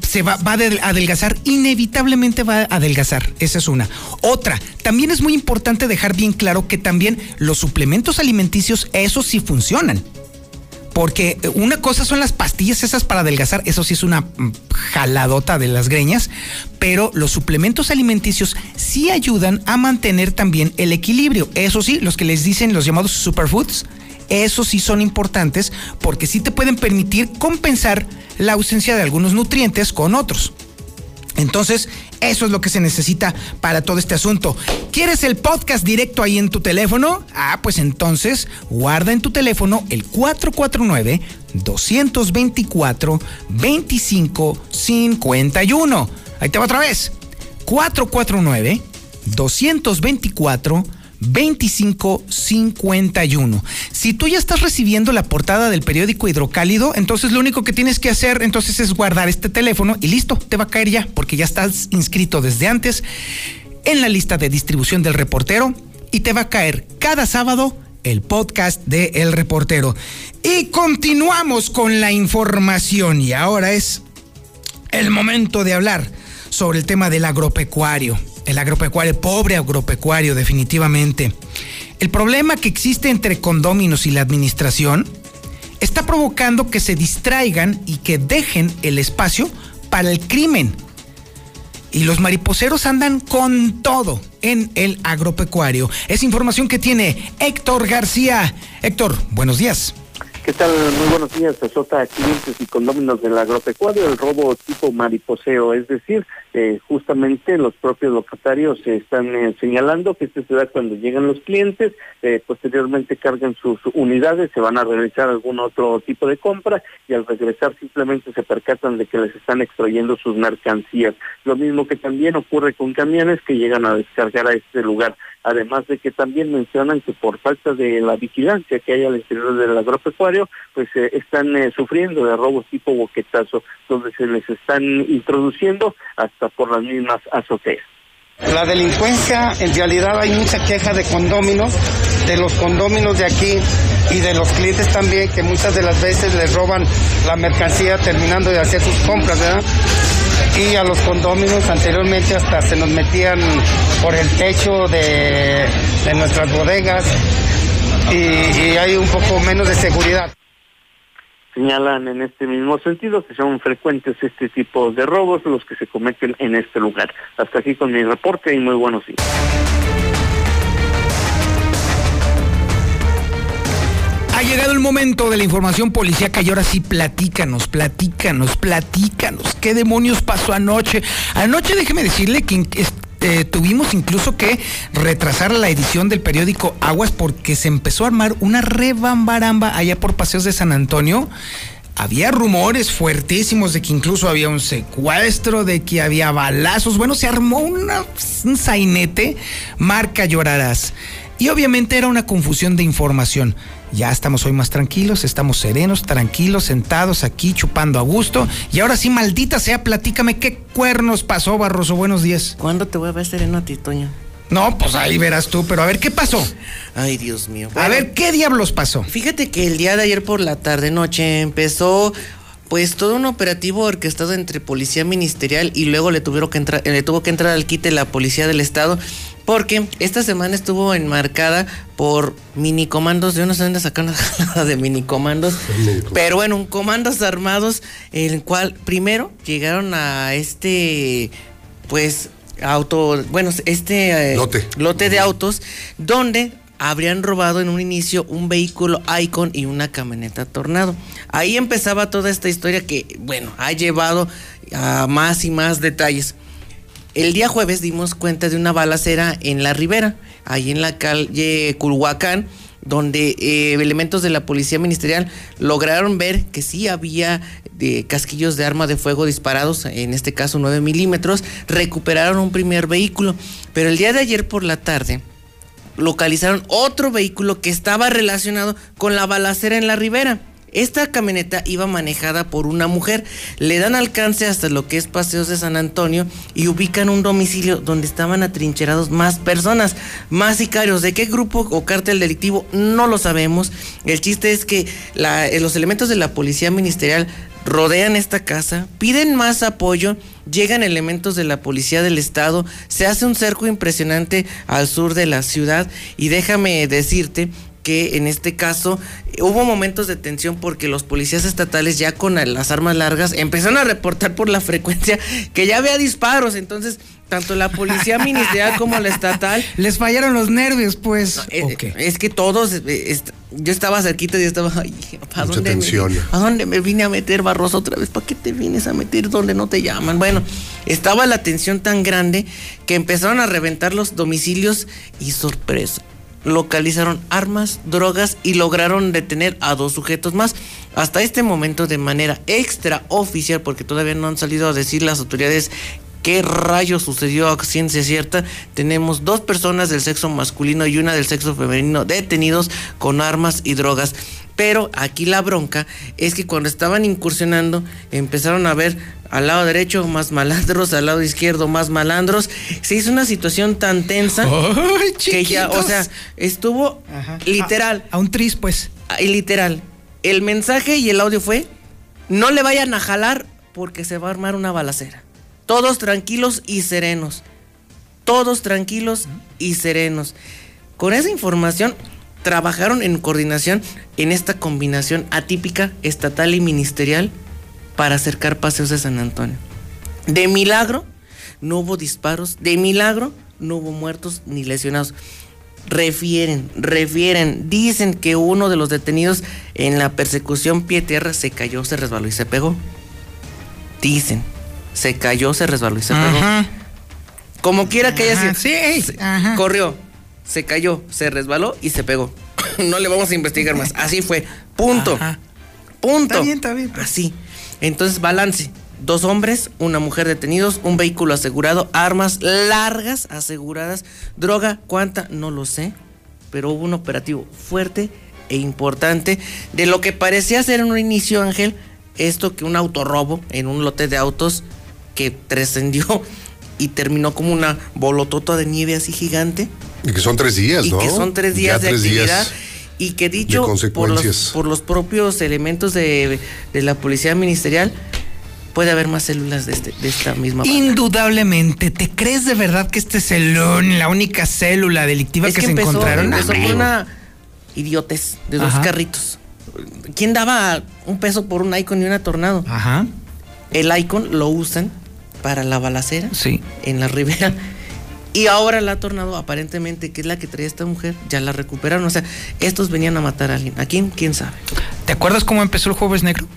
se va, va, a adelgazar, inevitablemente va a adelgazar. Esa es una. Otra, también es muy importante dejar bien claro que también los suplementos alimenticios, esos sí funcionan. Porque una cosa son las pastillas esas para adelgazar, eso sí es una mm, jaladota de las greñas, pero los suplementos alimenticios sí ayudan a mantener también el equilibrio. Eso sí, los que les dicen los llamados superfoods, esos sí son importantes porque sí te pueden permitir compensar la ausencia de algunos nutrientes con otros. Entonces, eso es lo que se necesita para todo este asunto. ¿Quieres el podcast directo ahí en tu teléfono? Ah, pues entonces guarda en tu teléfono el 449 224 2551. Ahí te va otra vez. 449 224 2551. Si tú ya estás recibiendo la portada del periódico Hidrocálido, entonces lo único que tienes que hacer entonces es guardar este teléfono y listo, te va a caer ya, porque ya estás inscrito desde antes en la lista de distribución del reportero y te va a caer cada sábado el podcast de El Reportero. Y continuamos con la información y ahora es el momento de hablar sobre el tema del agropecuario. El agropecuario, pobre agropecuario, definitivamente. El problema que existe entre condóminos y la administración está provocando que se distraigan y que dejen el espacio para el crimen. Y los mariposeros andan con todo en el agropecuario. Es información que tiene Héctor García. Héctor, buenos días. ¿Qué tal? Muy buenos días, Sota, clientes y condóminos del agropecuario, el robo tipo mariposeo, es decir, eh, justamente los propios locatarios están eh, señalando que este se da cuando llegan los clientes, eh, posteriormente cargan sus unidades, se van a realizar algún otro tipo de compra y al regresar simplemente se percatan de que les están extrayendo sus mercancías. Lo mismo que también ocurre con camiones que llegan a descargar a este lugar además de que también mencionan que por falta de la vigilancia que hay al interior del agropecuario, pues eh, están eh, sufriendo de robos tipo boquetazo, donde se les están introduciendo hasta por las mismas azoteas. La delincuencia, en realidad hay mucha queja de condóminos, de los condóminos de aquí y de los clientes también, que muchas de las veces les roban la mercancía terminando de hacer sus compras, ¿verdad? Y a los condóminos anteriormente hasta se nos metían por el techo de, nuestras bodegas y, hay un poco menos de seguridad señalan en este mismo sentido que son frecuentes este tipo de robos los que se cometen en este lugar. Hasta aquí con mi reporte y muy buenos días. Ha llegado el momento de la información policíaca y ahora sí platícanos, platícanos, platícanos. ¿Qué demonios pasó anoche? Anoche déjeme decirle que eh, tuvimos incluso que retrasar la edición del periódico Aguas porque se empezó a armar una rebambaramba allá por Paseos de San Antonio. Había rumores fuertísimos de que incluso había un secuestro, de que había balazos. Bueno, se armó un sainete, marca llorarás. Y obviamente era una confusión de información. Ya estamos hoy más tranquilos, estamos serenos, tranquilos, sentados aquí chupando a gusto. Y ahora sí, maldita sea, platícame qué cuernos pasó, Barroso. Buenos días. ¿Cuándo te voy a ver sereno a ti, Toño? No, pues ahí verás tú, pero a ver, ¿qué pasó? Ay, Dios mío. a ver, ¿qué diablos pasó? Fíjate que el día de ayer por la tarde noche empezó pues todo un operativo orquestado entre policía ministerial y luego le tuvieron que entrar, le tuvo que entrar al quite la policía del estado porque esta semana estuvo enmarcada por minicomandos. Yo no sé dónde sacaron nada de minicomandos. pero bueno, comandos armados, el cual primero llegaron a este, pues, auto, bueno, este eh, lote. lote de autos, donde habrían robado en un inicio un vehículo Icon y una camioneta Tornado. Ahí empezaba toda esta historia que, bueno, ha llevado a más y más detalles. El día jueves dimos cuenta de una balacera en la ribera, ahí en la calle Culhuacán, donde eh, elementos de la policía ministerial lograron ver que sí había eh, casquillos de arma de fuego disparados, en este caso 9 milímetros, recuperaron un primer vehículo, pero el día de ayer por la tarde localizaron otro vehículo que estaba relacionado con la balacera en la ribera. Esta camioneta iba manejada por una mujer. Le dan alcance hasta lo que es Paseos de San Antonio y ubican un domicilio donde estaban atrincherados más personas, más sicarios. ¿De qué grupo o cártel delictivo? No lo sabemos. El chiste es que eh, los elementos de la policía ministerial rodean esta casa, piden más apoyo, llegan elementos de la policía del estado, se hace un cerco impresionante al sur de la ciudad y déjame decirte que en este caso hubo momentos de tensión porque los policías estatales ya con las armas largas empezaron a reportar por la frecuencia que ya había disparos, entonces tanto la policía ministerial [laughs] como la estatal. Les fallaron los nervios, pues. Eh, Es que todos, eh, yo estaba cerquita y yo estaba, ay, ¿a Mucha dónde, tensión. Me, ¿a dónde me vine a meter Barroso otra vez? ¿Para qué te vienes a meter donde no te llaman? Bueno, estaba la tensión tan grande que empezaron a reventar los domicilios y sorpresa. Localizaron armas, drogas y lograron detener a dos sujetos más. Hasta este momento, de manera extraoficial, porque todavía no han salido a decir las autoridades qué rayos sucedió a ciencia cierta. Tenemos dos personas del sexo masculino y una del sexo femenino detenidos con armas y drogas. Pero aquí la bronca es que cuando estaban incursionando empezaron a ver al lado derecho más malandros, al lado izquierdo más malandros. Se hizo una situación tan tensa que ya, o sea, estuvo literal. A, un tris, pues. Y literal. El mensaje y el audio fue: no le vayan a jalar porque se va a armar una balacera. Todos tranquilos y serenos. Todos tranquilos y serenos. Con esa información trabajaron en coordinación en esta combinación atípica estatal y ministerial para acercar paseos de San Antonio. De milagro no hubo disparos, de milagro no hubo muertos ni lesionados. Refieren, refieren, dicen que uno de los detenidos en la persecución pie tierra se cayó, se resbaló y se pegó. Dicen, se cayó, se resbaló y se pegó. Como quiera que haya sido. se- Corrió, se cayó, se resbaló y se pegó. [laughs] no le vamos a investigar más. Así fue. Punto. Punto. Está bien, está bien. Así. Entonces, balance. Dos hombres, una mujer detenidos, un vehículo asegurado, armas largas aseguradas, droga, ¿cuánta? No lo sé, pero hubo un operativo fuerte e importante de lo que parecía ser en un inicio, Ángel, esto que un autorrobo en un lote de autos que trascendió y terminó como una bolotota de nieve así gigante Y que son tres días, y ¿no? que son tres Ya días de tres días. actividad y que dicho por los, por los propios elementos de, de la policía ministerial puede haber más células de, este, de esta misma banda. Indudablemente, ¿te crees de verdad que este es el un- la única célula delictiva Es que, que se empezó, encontraron? empezó con una idiotez de dos Ajá. carritos. ¿Quién daba un peso por un Icon y una Tornado? Ajá. El Icon lo usan para la balacera Sí. en la ribera. Y ahora la Tornado, aparentemente, que es la que traía esta mujer, ya la recuperaron. O sea, estos venían a matar a alguien. ¿A quién? ¿Quién sabe? ¿Te acuerdas cómo empezó el Jueves Negro?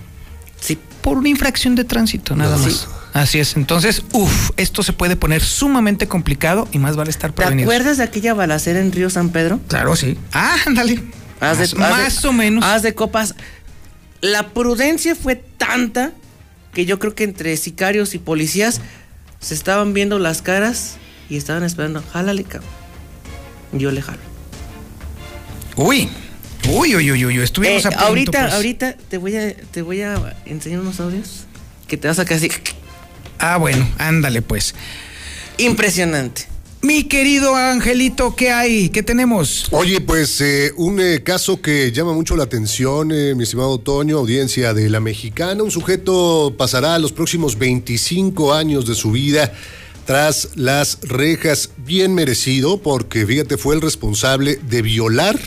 Sí. Por una infracción de tránsito, nada Sí. más. Así es. Entonces, uff, esto se puede poner sumamente complicado y más vale estar ¿Te prevenidos. acuerdas de aquella balacera en Río San Pedro? Claro, sí. Ah, ándale. Haz de- Más- haz de- más o menos. Haz de copas. La prudencia fue tanta que yo creo que entre sicarios y policías se estaban viendo las caras y estaban esperando. Jálale, cabrón. Yo le jalo. Uy. Uy, uy, uy, uy, estuvimos Eh, a punto, ahorita, pues. ahorita te voy a te voy a enseñar unos audios que te vas a casi Ah, bueno, ándale pues. impresionante. Mi querido Angelito, ¿qué hay? ¿Qué tenemos? Oye, pues eh, un eh, caso que llama mucho la atención, eh, mi estimado Toño, audiencia de la mexicana. Un sujeto pasará los próximos 25 años de su vida tras las rejas, bien merecido, porque fíjate, fue el responsable de violar,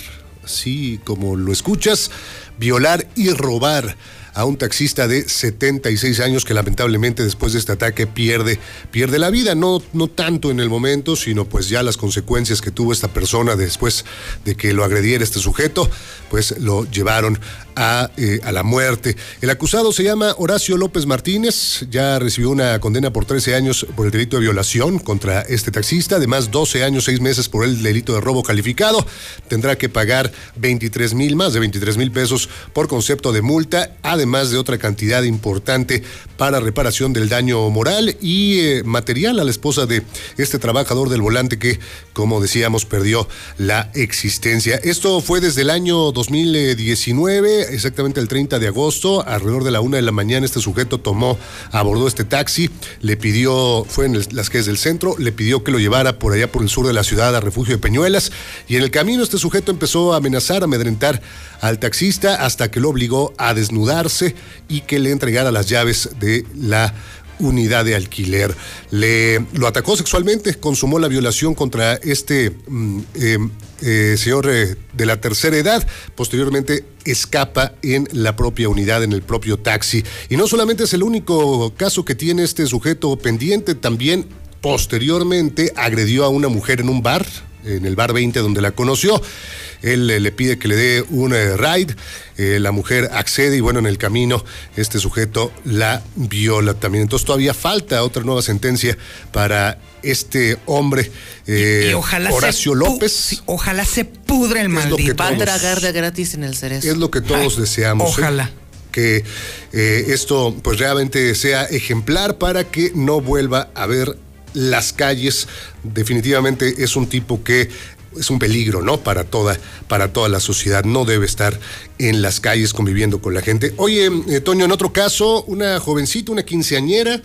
así como lo escuchas, violar y robar a un taxista de 76 años que lamentablemente después de este ataque pierde, pierde la vida, no, no tanto en el momento, sino pues ya las consecuencias que tuvo esta persona después de que lo agrediera este sujeto, pues lo llevaron a, eh, a la muerte. El acusado se llama Horacio López Martínez, ya recibió una condena por 13 años por el delito de violación contra este taxista, además 12 años, 6 meses por el delito de robo calificado, tendrá que pagar 23 mil, más de 23 mil pesos por concepto de multa, además de otra cantidad importante para reparación del daño moral y eh, material a la esposa de este trabajador del volante que, como decíamos, perdió la existencia. Esto fue desde el año 2019, exactamente el 30 de agosto, alrededor de la una de la mañana, este sujeto tomó, abordó este taxi, le pidió, fue en el- las calles del centro, le pidió que lo llevara por allá por el sur de la ciudad a refugio de Peñuelas y en el camino este sujeto empezó a amenazar, a amedrentar al taxista hasta que lo obligó a desnudarse y que le entregara las llaves de la unidad de alquiler. Le lo atacó sexualmente, consumó la violación contra este mm, eh, eh, señor eh, de la tercera edad. Posteriormente escapa en la propia unidad, en el propio taxi. Y no solamente es el único caso que tiene este sujeto pendiente, también Posteriormente agredió a una mujer en un bar, en el bar 20 donde la conoció. Él eh, le pide que le dé un eh, ride, eh, la mujer accede y bueno, en el camino este sujeto la viola también. Entonces todavía falta otra nueva sentencia para este hombre, eh, Y ojalá Horacio López. sí, ojalá se pudre el maldito. Va a tragar de gratis en el cerezo. Es lo que todos deseamos. ¿eh? ojalá. Que eh, esto pues realmente sea ejemplar para que no vuelva a ver las calles. Definitivamente es un tipo que es un peligro, ¿no? Para toda, para toda la sociedad. No debe estar en las calles conviviendo con la gente. Oye, eh, Toño, en otro caso, una jovencita, una quinceañera,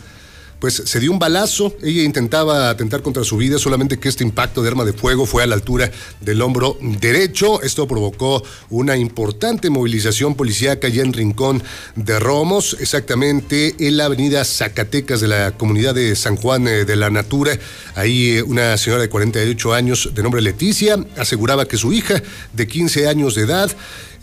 pues se dio un balazo, ella intentaba atentar contra su vida, solamente que este impacto de arma de fuego fue a la altura del hombro derecho. Esto provocó una importante movilización policíaca allá en Rincón de Romos, exactamente en la avenida Zacatecas de la comunidad de San Juan eh, de la Natura. Ahí eh, una señora de 48 años de nombre Leticia aseguraba que su hija de 15 años de edad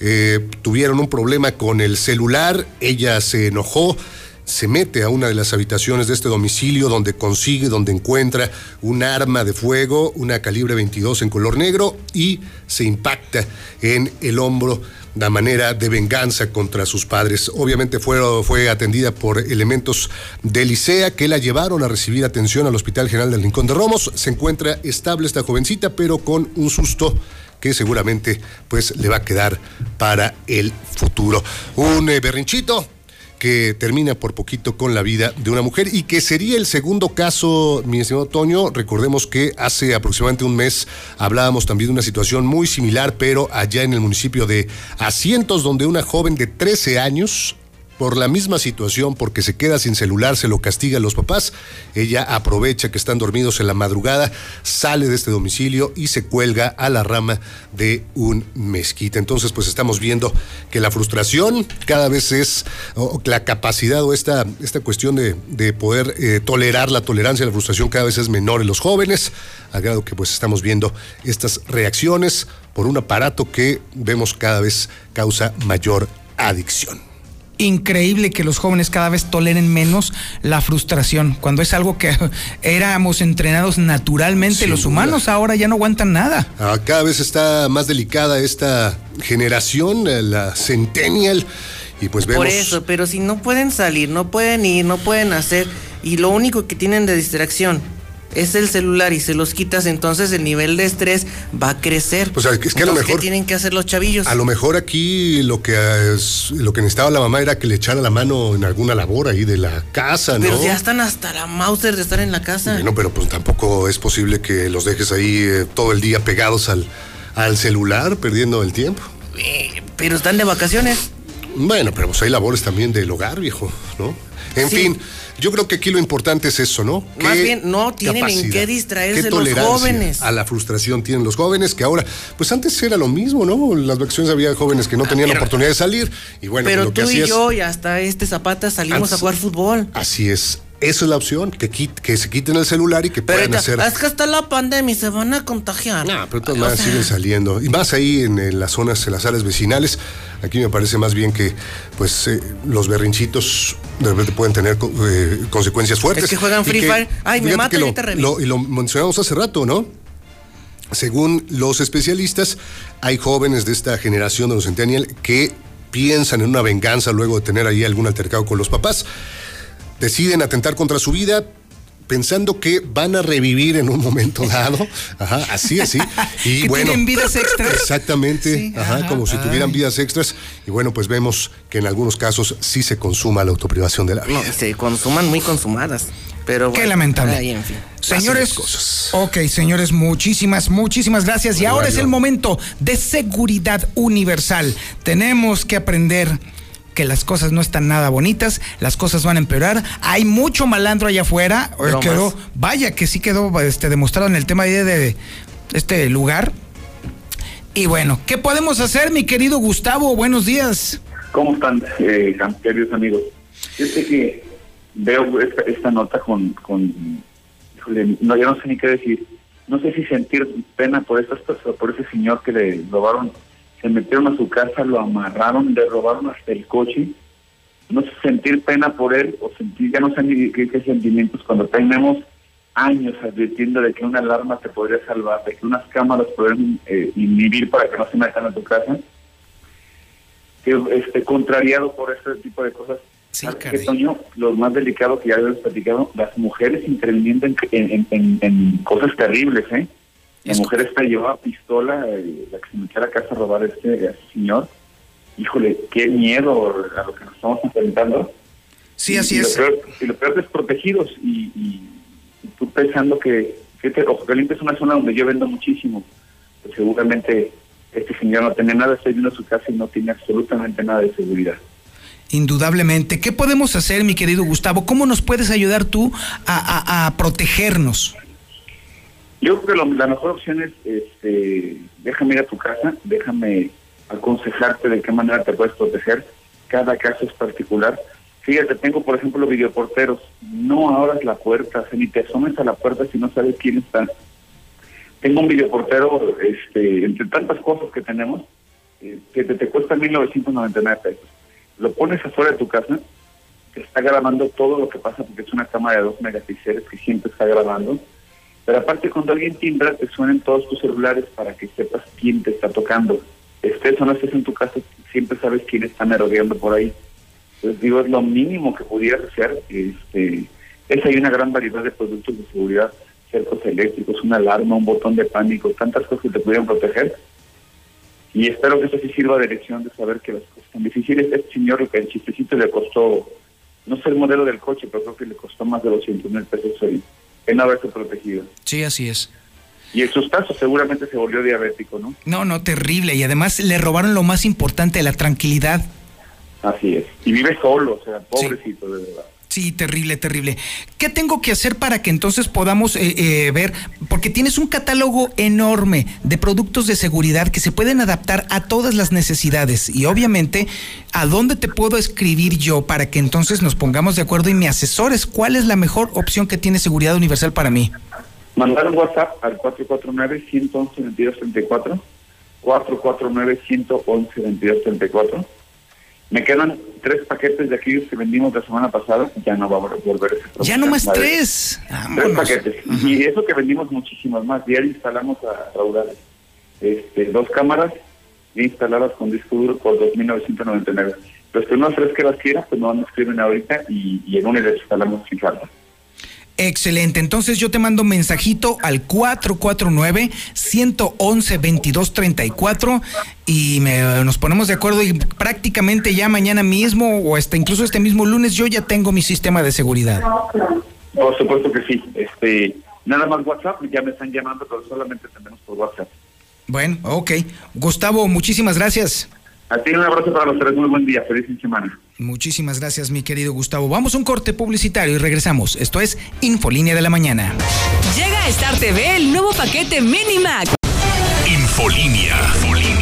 eh, tuvieron un problema con el celular, ella se enojó se mete a una de las habitaciones de este domicilio donde consigue, donde encuentra un arma de fuego, una calibre 22 en color negro y se impacta en el hombro de manera de venganza contra sus padres. Obviamente fue, fue atendida por elementos del ICEA que la llevaron a recibir atención al Hospital General del Rincón de Romos. Se encuentra estable esta jovencita, pero con un susto que seguramente pues le va a quedar para el futuro. Un eh, berrinchito que termina por poquito con la vida de una mujer y que sería el segundo caso, mi estimado Toño. Recordemos que hace aproximadamente un mes hablábamos también de una situación muy similar, pero allá en el municipio de Asientos, donde una joven de 13 años por la misma situación, porque se queda sin celular, se lo castigan los papás. Ella aprovecha que están dormidos en la madrugada, sale de este domicilio y se cuelga a la rama de un mezquite. Entonces, pues estamos viendo que la frustración cada vez es, o la capacidad o esta, esta cuestión de, de poder eh, tolerar la tolerancia la frustración cada vez es menor en los jóvenes, a grado que pues estamos viendo estas reacciones por un aparato que vemos cada vez causa mayor adicción increíble que los jóvenes cada vez toleren menos la frustración, cuando es algo que [laughs] éramos entrenados naturalmente Sin los duda. humanos, ahora ya no aguantan nada. Ah, Cada vez está más delicada esta generación, eh, la centennial, y pues vemos... Por eso, pero si no pueden salir, no pueden ir, no pueden hacer, y lo único que tienen de distracción es el celular y se los quitas, entonces el nivel de estrés va a crecer. Pues es que a lo Entonces, ¿qué mejor- tienen que hacer los chavillos? A lo mejor aquí lo que es- lo que necesitaba la mamá era que le echara la mano en alguna labor ahí de la casa, ¿no? Pero ya están hasta la Mauser de estar en la casa. Bueno, pero pues tampoco es posible que los dejes ahí eh, todo el día pegados al, al celular, perdiendo el tiempo. Eh, pero están de vacaciones. Bueno, pero pues hay labores también del hogar, viejo, ¿no? En Sí. fin, yo creo que aquí lo importante es eso, ¿no? Más ¿Qué bien, no tienen en qué distraerse qué los jóvenes. A la frustración tienen los jóvenes, que ahora, pues antes era lo mismo, ¿no? En las vacaciones había jóvenes que no tenían pero- oportunidad de salir y bueno, pero lo que tú y yo y hasta este Zapata salimos Antes- a jugar fútbol. Así es. Esa es la opción, que, se quiten el celular y que Pero puedan ahorita, hacer. es que hasta la pandemia y se van a contagiar. No, pero de todas maneras siguen saliendo. Y más ahí en, en las zonas, en las áreas vecinales. Aquí me parece más bien que pues eh, los berrinchitos de repente pueden tener eh, consecuencias fuertes. Es que juegan Free Fire. Ay, me mato y lo- y lo mencionamos hace rato, ¿no? Según los especialistas, hay jóvenes de esta generación de los Centennial que piensan en una venganza luego de tener ahí algún altercado con los papás. Deciden atentar contra su vida pensando que van a revivir en un momento [laughs] dado. Ajá, así, así. [laughs] Y Que bueno. tienen vidas extras. Exactamente. Sí, ajá, ajá, como si tuvieran ay. vidas extras. Y bueno, pues vemos que en algunos casos sí se consuma la autoprivación de la vida. No, se consuman muy consumadas. Pero Qué bueno, lamentable. ahí, en fin. Señores, cosas. ok, señores, muchísimas, muchísimas gracias. Y ahora es el momento de seguridad universal. Tenemos que aprender que las cosas no están nada bonitas, las cosas van a empeorar. Hay mucho malandro allá afuera. Eh. Quedó, vaya que sí quedó este, demostrado en el tema de, de este lugar. Y bueno, ¿qué podemos hacer, mi querido Gustavo? Buenos días. ¿Cómo están, eh, queridos amigos? Fíjate que veo esta, esta nota con, con híjole, no, yo no sé ni qué decir. No sé si sentir pena por estas personas, por ese señor que le robaron, se metieron a su casa, lo amarraron, le robaron hasta el coche. No sé sentir pena por él o sentir, ya no sé ni qué, qué sentimientos cuando tenemos años advirtiendo de que una alarma te podría salvar, de que unas cámaras pueden eh, inhibir para que no se metan a tu casa, que, este, contrariado por este tipo de cosas. ¿Sabes qué, Toño? Lo más delicado que ya habíamos platicado, las mujeres interviniendo en, en, en- en cosas terribles, ¿eh? La mujer esta llevaba pistola, eh, la que se metió a la casa a robar a este, a este señor. Híjole, qué miedo a lo que nos estamos enfrentando. Sí, así y es. Lo peor, y lo peor desprotegidos. Y, y- y tú pensando que, que este Ojo Caliente es una zona donde yo vendo muchísimo. Pues seguramente este señor no tenía nada, está yendo a su casa y no tiene absolutamente nada de seguridad. Indudablemente. ¿Qué podemos hacer, mi querido Gustavo? ¿Cómo nos puedes ayudar tú a, a- a protegernos? Yo creo que lo- la mejor opción es, este, déjame ir a tu casa, déjame aconsejarte de qué manera te puedes proteger. Cada caso es particular. Fíjate, tengo por ejemplo videoporteros. No abras la puerta, ni te asomes a la puerta si no sabes quién está. Tengo un videoportero, este, entre tantas cosas que tenemos, eh, que te, te cuesta 1.999 pesos. Lo pones afuera de tu casa, te está grabando todo lo que pasa porque es una cámara de 2 megapíxeles que siempre está grabando. Pero aparte, cuando alguien timbra, te suenan todos tus celulares para que sepas quién te está tocando. Estés o no estés en tu casa, siempre sabes quién está merodeando por ahí. Entonces, digo, es lo mínimo que pudieras hacer. Este, es hay una gran variedad de productos de seguridad, cercos eléctricos, una alarma, un botón de pánico, tantas cosas que te pudieran proteger. Y espero que eso sí sirva de lección de saber que las cosas tan difíciles. Este señor, el chistecito le costó, no sé el modelo del coche, pero creo que le costó más de 200 mil pesos hoy en haberse protegido. Sí, así es. Y en sus casos seguramente se volvió diabético, ¿no? No, no, terrible. Y además le robaron lo más importante, la tranquilidad. Así es. Y vive solo, o sea, pobrecito, de verdad. Sí, terrible, terrible. ¿Qué tengo que hacer para que entonces podamos eh, eh, ver? Porque tienes un catálogo enorme de productos de seguridad que se pueden adaptar a todas las necesidades. Y obviamente, ¿a dónde te puedo escribir yo para que entonces nos pongamos de acuerdo y me asesores cuál es la mejor opción que tiene seguridad universal para mí? Mandar un WhatsApp al 449-111-2234, 449-111-2234. Me quedan tres paquetes de aquellos que vendimos la semana pasada, ya no vamos a volver a ese Ya nomás Madre. tres. Tres paquetes. Y eso que vendimos muchísimos más. Diario instalamos a raudales. Este, dos cámaras instaladas con disco duro por 2.999. Los primeros tres que las quieran, pues no me escriben ahorita y, y en una les instalamos sin falta. Excelente. Entonces yo te mando mensajito al 449-111-2234 y me- nos ponemos de acuerdo y prácticamente ya mañana mismo o hasta incluso este mismo lunes yo ya tengo mi sistema de seguridad. Por supuesto que sí. Este, nada más WhatsApp, ya me están llamando, pero solamente tenemos por WhatsApp. Bueno, ok. Gustavo, muchísimas gracias. A ti un abrazo para los tres, muy buen día, feliz fin de semana. Muchísimas gracias, mi querido Gustavo. Vamos a un corte publicitario y regresamos. Esto es Infolínea de la Mañana. Llega a Star TV el nuevo paquete Mini Mac. Infolínea. Infolínea.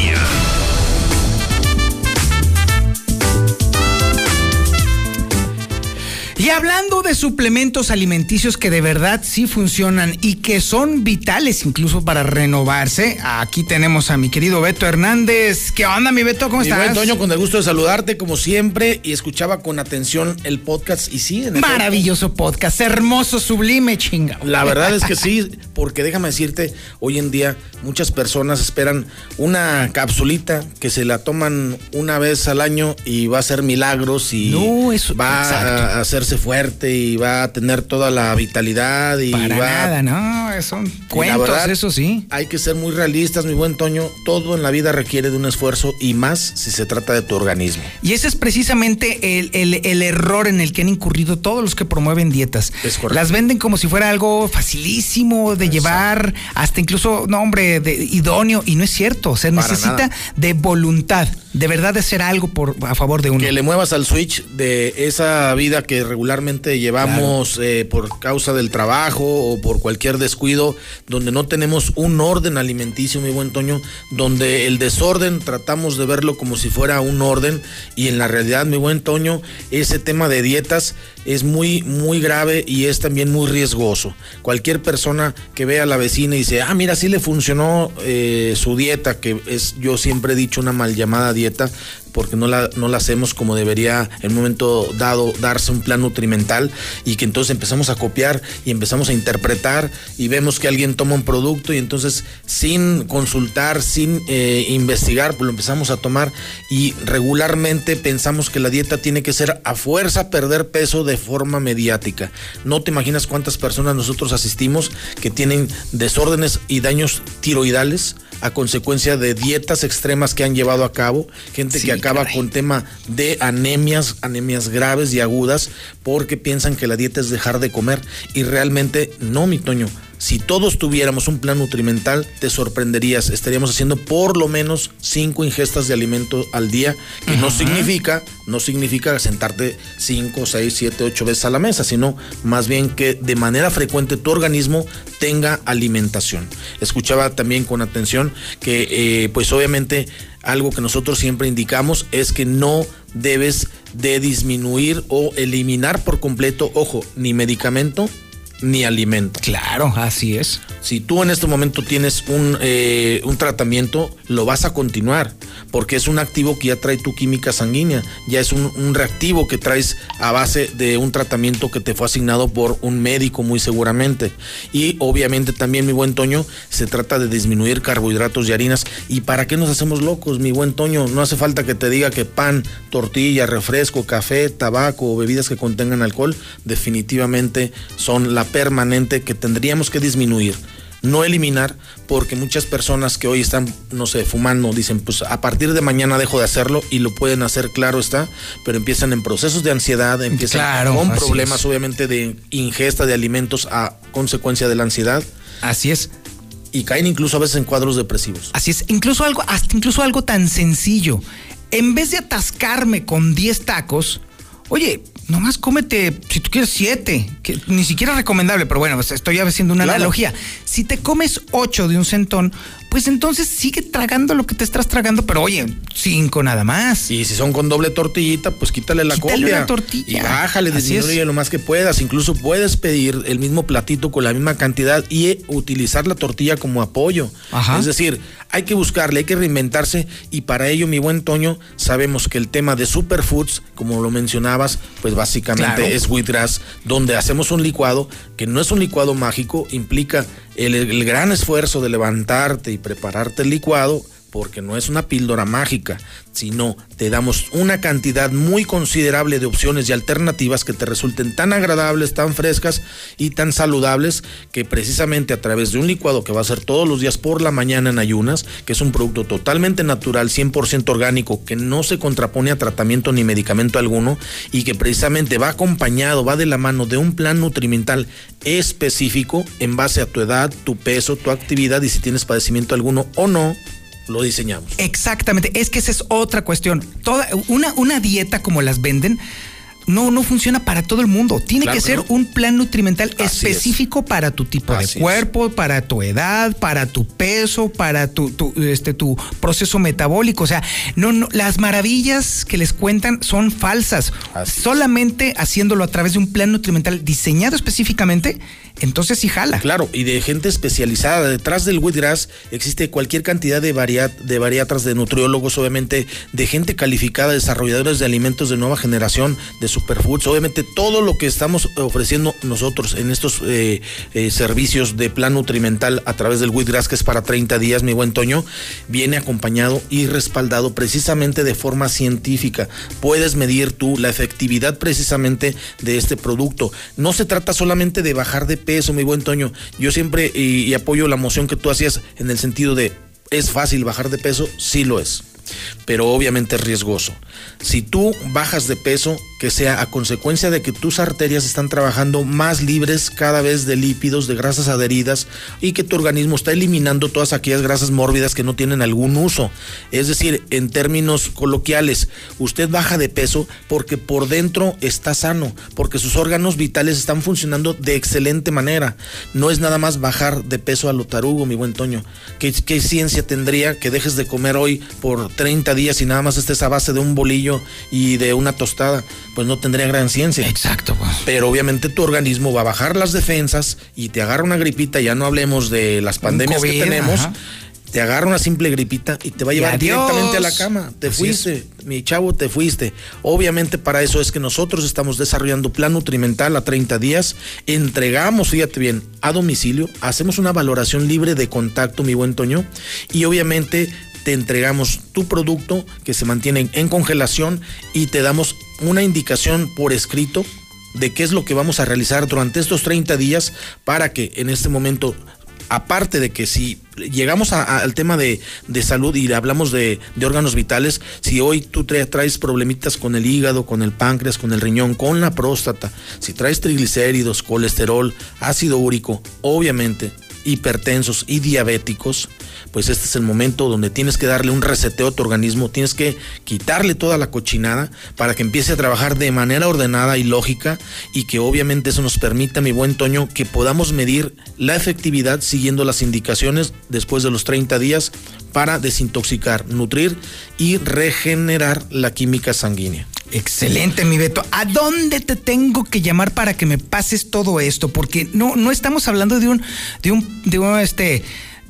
Y hablando de suplementos alimenticios que de verdad sí funcionan y que son vitales incluso para renovarse, aquí tenemos a mi querido Beto Hernández. ¿Qué onda, mi Beto? ¿Cómo Mi estás? buen Toño, con el gusto de saludarte como siempre y escuchaba con atención el podcast y sí, en Maravilloso podcast, hermoso, sublime, chinga. La verdad es que sí, porque déjame decirte, hoy en día muchas personas esperan una capsulita que se la toman una vez al año y va a hacer milagros y va exacto. a hacerse fuerte y va a tener toda la vitalidad y Para va nada, no, son cuentos, verdad, eso sí. Hay que ser muy realistas, mi buen Toño. Todo en la vida requiere de un esfuerzo y más si se trata de tu organismo. Y ese es precisamente el, el- el error en el que han incurrido todos los que promueven dietas. Las venden como si fuera algo facilísimo de llevar, hasta incluso, no hombre, de, idóneo, y no es cierto. Se Para necesita nada. de voluntad, de verdad de hacer algo por, a favor de uno. Que le muevas al switch de esa vida que regularmente llevamos eh, por causa del trabajo o por cualquier descuido, donde no tenemos un orden alimenticio, mi buen Toño, donde el desorden tratamos de verlo como si fuera un orden y en la realidad, mi buen Toño, ese tema de dietas es muy, muy grave y es también muy riesgoso. Cualquier persona que vea a la vecina y dice, ah, mira, sí le funcionó eh, su dieta, que es, yo siempre he dicho, una mal llamada dieta, dieta porque no la, no la hacemos como debería en un momento dado darse un plan nutrimental y que entonces empezamos a copiar y empezamos a interpretar y vemos que alguien toma un producto y entonces sin consultar, sin eh, investigar, pues lo empezamos a tomar y regularmente pensamos que la dieta tiene que ser a fuerza perder peso de forma mediática. No te imaginas cuántas personas nosotros asistimos que tienen desórdenes y daños tiroidales a consecuencia de dietas extremas que han llevado a cabo, gente que acaba con tema de anemias, anemias graves y agudas, porque piensan que la dieta es dejar de comer y realmente no, mi Toño. Si todos tuviéramos un plan nutrimental, te sorprenderías. Estaríamos haciendo por lo menos cinco ingestas de alimento al día, que no significa, no significa sentarte cinco, seis, siete, ocho veces a la mesa, sino más bien que de manera frecuente tu organismo tenga alimentación. Escuchaba también con atención que, eh, pues obviamente, algo que nosotros siempre indicamos es que no debes de disminuir o eliminar por completo, ojo, ni medicamento ni alimento. Claro, así es. Si tú en este momento tienes un, eh, un tratamiento, lo vas a continuar, porque es un activo que ya trae tu química sanguínea, ya es un, un, reactivo que traes a base de un tratamiento que te fue asignado por un médico muy seguramente. Y obviamente también, mi buen Toño, se trata de disminuir carbohidratos y harinas. ¿Y para qué nos hacemos locos, mi buen Toño? No hace falta que te diga que pan, tortilla, refresco, café, tabaco o bebidas que contengan alcohol definitivamente son la permanente que tendríamos que disminuir no eliminar, porque muchas personas que hoy están, no sé, fumando, dicen, pues a partir de mañana dejo de hacerlo y lo pueden hacer, claro está, pero empiezan en procesos de ansiedad, empiezan Claro, con problemas es. obviamente de ingesta de alimentos a consecuencia de la ansiedad. Así es. Y caen incluso a veces en cuadros depresivos. Así es, incluso algo, hasta incluso algo tan sencillo. En vez de atascarme con 10 tacos, oye, nomás cómete, si tú quieres, 7, que ni siquiera es recomendable, pero bueno, pues estoy haciendo una Claro. analogía. Si te comes 8 de un centón, pues entonces sigue tragando lo que te estás tragando, pero oye, 5 nada más. Y si son con doble tortillita, pues quítale la Quítale copia. una tortilla. Y bájale, disminuye lo más que puedas. Incluso puedes pedir el mismo platito con la misma cantidad y eh, utilizar la tortilla como apoyo. Ajá. Es decir, hay que buscarle, hay que reinventarse y para ello, mi buen Toño, sabemos que el tema de superfoods, como lo mencionabas, pues básicamente Claro. es wheatgrass, donde hacemos un licuado que no es un licuado mágico, implica el, el gran esfuerzo de levantarte y prepararte el licuado, porque no es una píldora mágica, sino te damos una cantidad muy considerable de opciones y alternativas que te resulten tan agradables, tan frescas y tan saludables que precisamente a través de un licuado que va a ser todos los días por la mañana en ayunas, que es un producto totalmente natural, 100% orgánico, que no se contrapone a tratamiento ni medicamento alguno y que precisamente va acompañado, va de la mano de un plan nutrimental específico en base a tu edad, tu peso, tu actividad y si tienes padecimiento alguno o no, lo diseñamos. Exactamente, es que esa es otra cuestión. Toda, una, una dieta como las venden. No, no funciona para todo el mundo. Tiene Claro que que ser no. un plan nutrimental Así específico para tu tipo Así de es. cuerpo, para tu edad, para tu peso, para tu, tu, este, tu proceso metabólico. O sea, no, no, las maravillas que les cuentan son falsas. Solamente haciéndolo a través de un plan nutrimental diseñado específicamente, entonces sí jala. Claro, y de gente especializada. Detrás del wheatgrass existe cualquier cantidad de, variat, de bariatras, de nutriólogos, obviamente, de gente calificada, desarrolladores de alimentos de nueva generación, de superfoods. Obviamente, todo lo que estamos ofreciendo nosotros en estos eh, eh, servicios de plan nutrimental a través del wheatgrass, que es para 30 días, mi buen Toño, viene acompañado y respaldado precisamente de forma científica. Puedes medir tú la efectividad precisamente de este producto. No se trata solamente de bajar de peso, mi buen Toño. Yo siempre y apoyo la moción que tú hacías en el sentido de es fácil bajar de peso, sí lo es. Pero obviamente es riesgoso. Si tú bajas de peso, que sea a consecuencia de que tus arterias están trabajando más libres cada vez de lípidos, de grasas adheridas y que tu organismo está eliminando todas aquellas grasas mórbidas que no tienen algún uso. Es decir, en términos coloquiales, usted baja de peso porque por dentro está sano, porque sus órganos vitales están funcionando de excelente manera. No es nada más bajar de peso a lo tarugo, mi buen Toño. ¿Qué, qué ciencia tendría que dejes de comer hoy por 30 días y nada más estés a base de un bolillo y de una tostada? Pues no tendría gran ciencia. Exacto. pues. Pero obviamente tu organismo va a bajar las defensas y te agarra una gripita, ya no hablemos de las pandemias que tenemos. ajá. te agarra una simple gripita y te va a llevar directamente a la cama. Te Así fuiste, mi chavo, te fuiste. Obviamente para eso es que nosotros estamos desarrollando plan nutrimental a 30 días. Entregamos, fíjate bien, a domicilio. Hacemos una valoración libre de contacto, mi buen Toño. Y obviamente te entregamos tu producto que se mantiene en congelación y te damos una indicación por escrito de qué es lo que vamos a realizar durante estos 30 días para que en este momento aparte de que si llegamos al tema de, de salud y hablamos de, de órganos vitales, si hoy tú tra- traes problemitas con el hígado, con el páncreas, con el riñón, con la próstata, si traes triglicéridos, colesterol, ácido úrico, obviamente hipertensos y diabéticos, pues este es el momento donde tienes que darle un reseteo a tu organismo, tienes que quitarle toda la cochinada para que empiece a trabajar de manera ordenada y lógica y que obviamente eso nos permita, mi buen Toño, que podamos medir la efectividad siguiendo las indicaciones después de los 30 días para desintoxicar, nutrir y regenerar la química sanguínea. Excelente, mi Beto. ¿A dónde te tengo que llamar para que me pases todo esto? Porque no, no estamos hablando de un, de un, de un, este,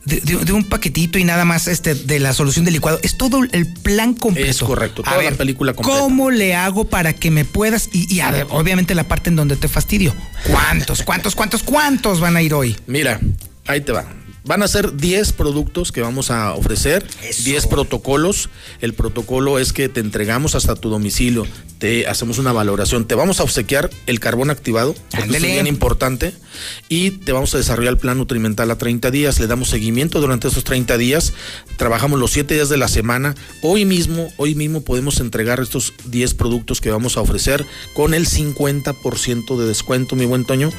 de, de- de un paquetito y nada más este de la solución del licuado. Es todo el plan completo. Es correcto, A toda ver, la película completa. ¿Cómo le hago para que me puedas? Y, y a ver, obviamente la parte en donde te fastidio. ¿Cuántos, cuántos, cuántos, cuántos van a ir hoy? Mira, ahí te va. Van a ser 10 productos que vamos a ofrecer, 10 protocolos. El protocolo es que te entregamos hasta tu domicilio, te hacemos una valoración, te vamos a obsequiar el carbón activado, porque es bien importante, y te vamos a desarrollar el plan nutrimental a 30 días. Le damos seguimiento durante esos 30 días, trabajamos los 7 días de la semana. Hoy mismo, hoy mismo podemos entregar estos 10 productos que vamos a ofrecer con el 50% de descuento, mi buen Toño,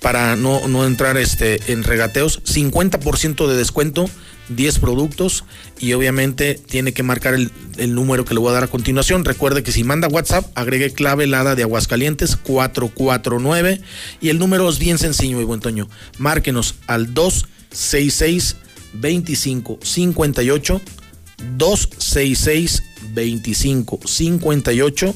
para no, no entrar este, en regateos. 50% de descuento, 10 productos y obviamente tiene que marcar el, el número que le voy a dar a continuación. Recuerde que si manda WhatsApp, agregue clave helada de Aguascalientes 449 y el número es bien sencillo, mi buen Toño. Márquenos al 266 2558 266 2558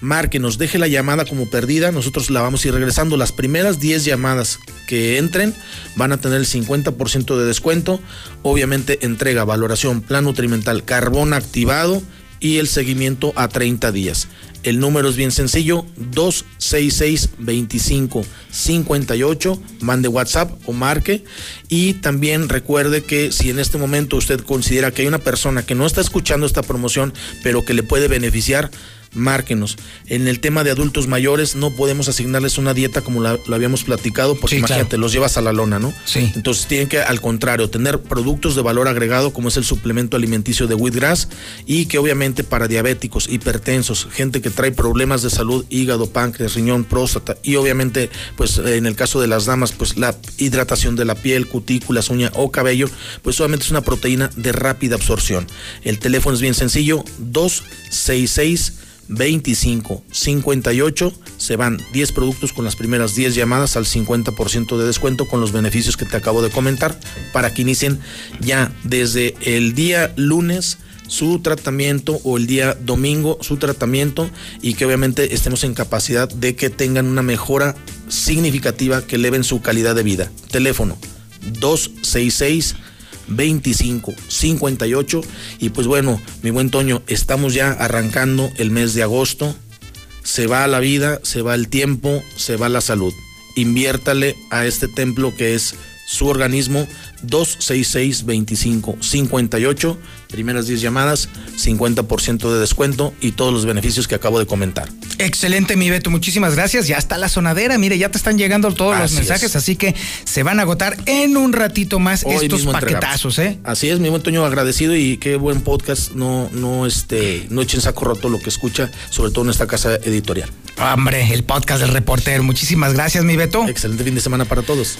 Márquenos, deje la llamada como perdida, nosotros la vamos a ir regresando. Las primeras 10 llamadas que entren van a tener el 50% de descuento. Obviamente entrega, valoración, plan nutrimental, carbón activado y el seguimiento a 30 días. El número es bien sencillo, 266-2558, mande WhatsApp o marque. Y también recuerde que si en este momento usted considera que hay una persona que no está escuchando esta promoción, pero que le puede beneficiar, márquenos. En el tema de adultos mayores no podemos asignarles una dieta como la, lo habíamos platicado, porque Sí, imagínate, claro. los llevas a la lona, ¿no? Sí. Entonces tienen que, al contrario, tener productos de valor agregado, como es el suplemento alimenticio de Wheatgrass, y que obviamente para diabéticos, hipertensos, gente que trae problemas de salud, hígado, páncreas, riñón, próstata, y obviamente, pues en el caso de las damas, pues la hidratación de la piel, cutículas, uña o cabello, pues obviamente es una proteína de rápida absorción. El teléfono es bien sencillo, 266 25 58 se van 10 productos con las primeras 10 llamadas al 50% de descuento con los beneficios que te acabo de comentar para que inicien ya desde el día lunes su tratamiento o el día domingo su tratamiento y que obviamente estemos en capacidad de que tengan una mejora significativa que eleven su calidad de vida. Teléfono 266 25 58 y pues bueno, mi buen Toño, estamos ya arrancando el mes de agosto. Se va la vida, se va el tiempo, se va la salud. Inviértale a este templo que es su organismo 266 25 58 primeras 10 llamadas 50% de descuento y todos los beneficios que acabo de comentar Excelente, mi Beto. Muchísimas gracias. Ya está la sonadera. Mire, ya te están llegando todos los mensajes, es. así que se van a agotar en un ratito más Hoy estos entregamos. paquetazos, ¿eh? Así es, mi buen Toño, agradecido y qué buen podcast. No, no, este, no echen saco roto lo que escucha, sobre todo en esta casa editorial. Hombre, el podcast del reportero. Muchísimas gracias, mi Beto. Excelente fin de semana para todos.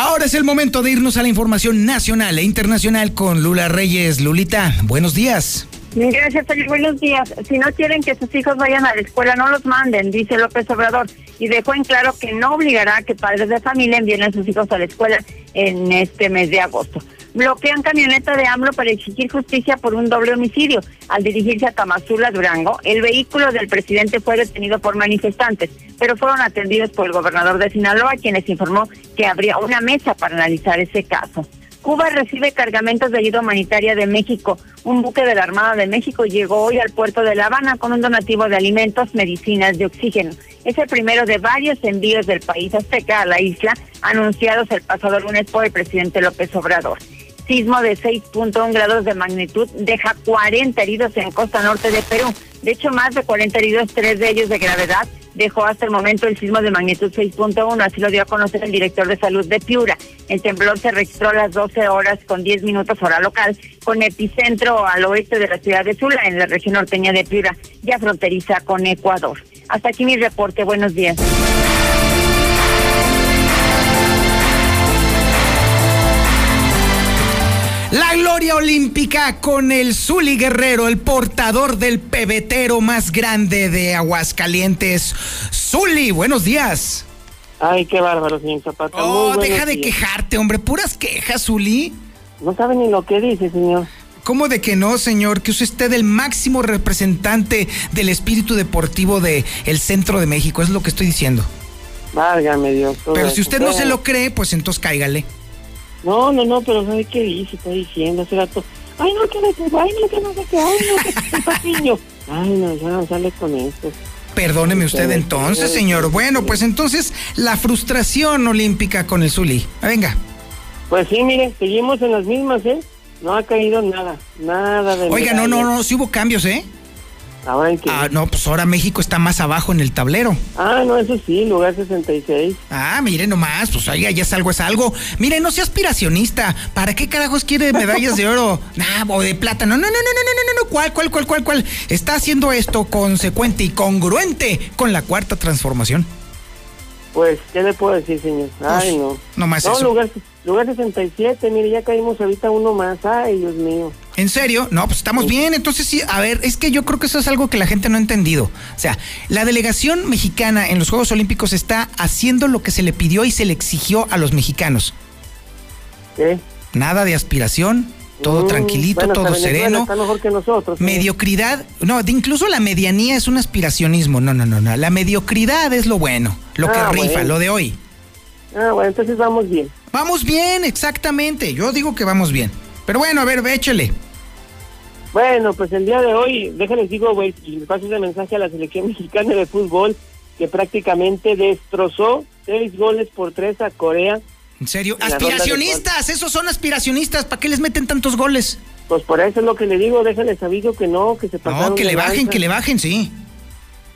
Ahora es el momento de irnos a la información nacional e internacional con Lula Reyes. Lulita, buenos días. Gracias, Felipe. Buenos días. Si no quieren que sus hijos vayan a la escuela, no los manden, dice López Obrador. Y dejó en claro que no obligará a que padres de familia envíen a sus hijos a la escuela en este mes de agosto. Bloquean camioneta de AMLO para exigir justicia por un doble homicidio. Al dirigirse a Tamazula, Durango, el vehículo del presidente fue detenido por manifestantes, pero fueron atendidos por el gobernador de Sinaloa, quienes informó que habría una mesa para analizar ese caso. Cuba recibe cargamentos de ayuda humanitaria de México. Un buque de la Armada de México llegó hoy al puerto de La Habana con un donativo de alimentos, medicinas y oxígeno. Es el primero de varios envíos del país azteca a la isla, anunciados el pasado lunes por el presidente López Obrador. Sismo de 6.1 grados de magnitud deja 40 heridos en costa norte de Perú. De hecho, más de 40 heridos, tres de ellos de gravedad, dejó hasta el momento el sismo de magnitud 6.1, así lo dio a conocer el director de salud de Piura. El temblor se registró a las 12 horas con 10 minutos hora local, con epicentro al oeste de la ciudad de Sula, en la región norteña de Piura, ya fronteriza con Ecuador. Hasta aquí mi reporte, buenos días. La gloria olímpica con el Zuli Guerrero, el portador del pebetero más grande de Aguascalientes. Zuli, buenos días. Ay, qué bárbaro, señor Zapata. Oh, deja de quejarte, hombre. Puras quejas, Zuli. No sabe ni lo que dice, señor. ¿Cómo de que no, señor? Que usted es el máximo representante del espíritu deportivo del el centro de México, es lo que estoy diciendo. Válgame Dios. Pero si usted no se lo cree, pues entonces cáigale. No, no, no, pero ¿sabe qué dice? Está diciendo hace rato. Ay, no, que no, que ay, no, que no, que ay, no, que patiño. [laughs] Ay, no, ya no sale con esto. Perdóneme usted entonces, señor. Bueno, pues entonces la frustración olímpica con el Zuli. Venga. Pues sí, mire, seguimos en las mismas, ¿eh? No ha caído nada, nada de Oiga, no, no, no, sí hubo cambios, ¿eh? Ahora en qué? Ah, no, pues ahora México está más abajo en el tablero. Ah, no, eso sí, lugar 66. Ah, mire nomás, pues ahí ya es algo, es algo. Mire, no sea aspiracionista. ¿Para qué carajos quiere medallas de oro? Nah, [laughs] o de plata. No, no, no, no, no, no, no, no. ¿Cuál, cuál, cuál, cuál, cuál? Está haciendo esto consecuente y congruente con la cuarta transformación. Pues, ¿qué le puedo decir, señor? Ay, no. No más no, eso. Lugar, lugar 67, mire, ya caímos ahorita uno más. Ay, Dios mío. ¿En serio? No, pues estamos bien. Entonces sí, a ver, es que yo creo que eso es algo que la gente no ha entendido. O sea, la delegación mexicana en los Juegos Olímpicos está haciendo lo que se le pidió y se le exigió a los mexicanos. ¿Qué? Nada de aspiración, todo Mm, tranquilito, bueno, todo sereno. Está mejor que nosotros. Mediocridad, no, de incluso la medianía es un aspiracionismo. No, no, no, no. La mediocridad es lo bueno, lo que Ah, rifa, bueno. lo de hoy. Ah, bueno, entonces vamos bien. Vamos bien, exactamente. Yo digo que vamos bien. Pero bueno, a ver, échele. Bueno, pues el día de hoy, déjenles digo, güey, y les paso ese mensaje a la selección [laughs] mexicana de fútbol que prácticamente destrozó seis goles por tres a Corea. En serio, En aspiracionistas, esos son aspiracionistas. ¿Para qué les meten tantos goles? Pues por eso es lo que le digo, déjenles aviso que no, que se pasaron No, que le bajen, que le bajen, sí.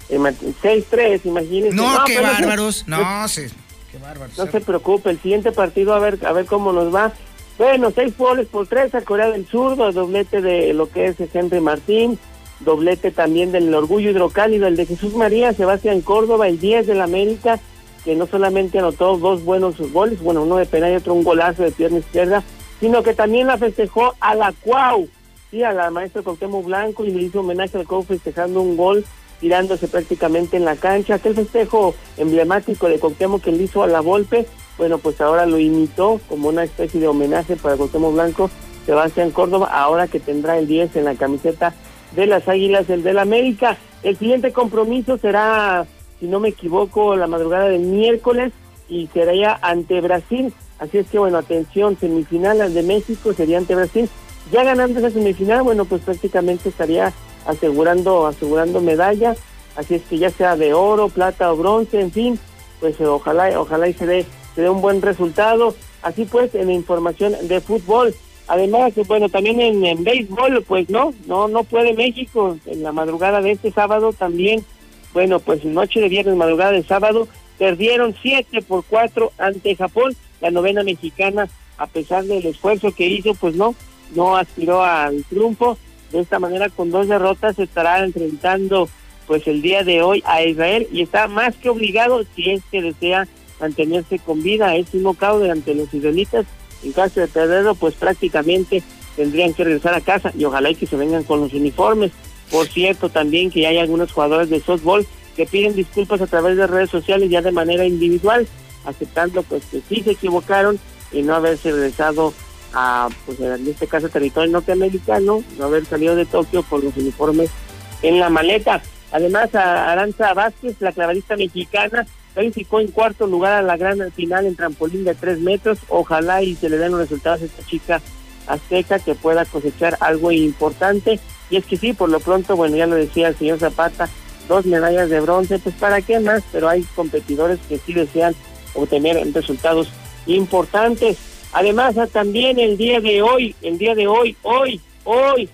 Eh, ma- 6-3, imagínense. No, qué no- bárbaros. No, [laughs] sí. Qué. No se preocupe, el siguiente partido a ver a ver cómo nos va. Bueno, seis goles por tres a Corea del Sur, doblete de lo que es Henry Martín, doblete también del Orgullo Hidrocálido, el de Jesús María, Sebastián Córdoba, el 10 del América, que no solamente anotó dos buenos goles, bueno, uno de penal y otro un golazo de pierna izquierda, sino que también la festejó a la Cuau, sí, a la maestra Cuauhtémoc Blanco, y le hizo homenaje al Cuau festejando un gol, tirándose prácticamente en la cancha. Aquel festejo emblemático de Cuauhtémoc que le hizo a la Volpe, bueno, pues ahora lo imitó como una especie de homenaje para Cuauhtémoc Blanco, Sebastián Córdoba, ahora que tendrá el 10 en la camiseta de las Águilas del del América. El siguiente compromiso será, si no me equivoco, la madrugada del miércoles y sería ante Brasil. Así es que, bueno, atención, semifinal al de México sería ante Brasil. Ya ganando esa semifinal, bueno, pues prácticamente estaría asegurando, asegurando medalla. Así es que ya sea de oro, plata o bronce, en fin, pues eh, ojalá, ojalá y se dé, se dé un buen resultado. Así pues, en la información de fútbol. Además, bueno, también en, en béisbol, pues no, no, no puede México. En la madrugada de este sábado también, bueno, pues noche de viernes, madrugada de sábado, perdieron 7 por 4 ante Japón. La novena mexicana, a pesar del esfuerzo que hizo, pues no, no aspiró al triunfo. De esta manera, con dos derrotas, se estará enfrentando pues el día de hoy a Israel y está más que obligado si es que desea mantenerse con vida. Es un knockout ante los israelitas. En caso de perderlo, pues prácticamente tendrían que regresar a casa y ojalá y que se vengan con los uniformes. Por cierto, también que hay algunos jugadores de softball que piden disculpas a través de redes sociales ya de manera individual, aceptando pues que sí se equivocaron y no haberse regresado a, pues en este caso, territorio norteamericano, no haber salido de Tokio con los uniformes en la maleta. Además, a Aranza Vázquez, la clavadista mexicana, calificó en cuarto lugar a la gran final en trampolín de tres metros. Ojalá y se le den los resultados a esta chica azteca que pueda cosechar algo importante. Y es que sí, por lo pronto, bueno, ya lo decía el señor Zapata, dos medallas de bronce, pues para qué más, pero hay competidores que sí desean obtener resultados importantes. Además, ah, también el día de hoy, el día de hoy, hoy, hoy,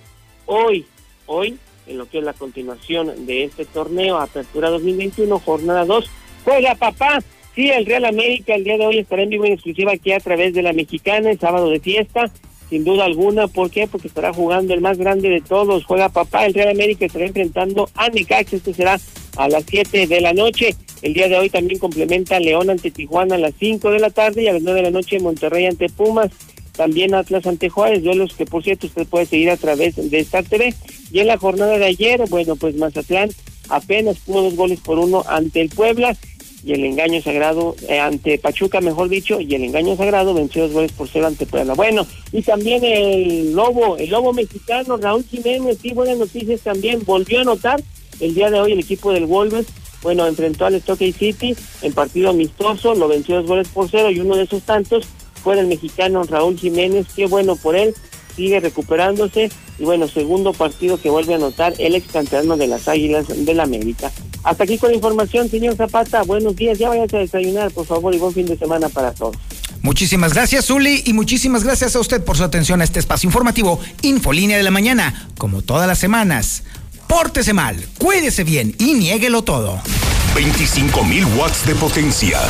hoy, hoy, en lo que es la continuación de este torneo, Apertura 2021, jornada 2, juega papá. Sí, el Real América el día de hoy estará en vivo en exclusiva aquí a través de la Mexicana, el sábado de fiesta, sin duda alguna. ¿Por qué? Porque estará jugando el más grande de todos, juega papá. El Real América estará enfrentando a Necaxa, este será a las 7 de la noche. El día de hoy también complementa León ante Tijuana a las 5 de la tarde y a las 9 de la noche Monterrey ante Pumas. También Atlas ante Juárez, duelos que por cierto usted puede seguir a través de Star TV. Y en la jornada de ayer, bueno, pues Mazatlán apenas pudo dos goles por uno ante el Puebla y el engaño sagrado eh, ante Pachuca, mejor dicho, y el engaño sagrado venció dos goles por cero ante Puebla. Bueno, y también el lobo, el lobo mexicano, Raúl Jiménez, sí, buenas noticias también, volvió a anotar el día de hoy el equipo del Wolves bueno, enfrentó al Stockey City en partido amistoso, lo venció dos goles por cero y uno de esos tantos fue el mexicano Raúl Jiménez, qué bueno por él, sigue recuperándose y bueno, segundo partido que vuelve a anotar el ex de las Águilas de la América. Hasta aquí con la información, señor Zapata, buenos días, ya vayas a desayunar, por favor, y buen fin de semana para todos. Muchísimas gracias, Zuli, y muchísimas gracias a usted por su atención a este espacio informativo Infolínea de la Mañana, como todas las semanas. Pórtese mal, cuídese bien y niéguelo todo. 25.000 watts de potencia.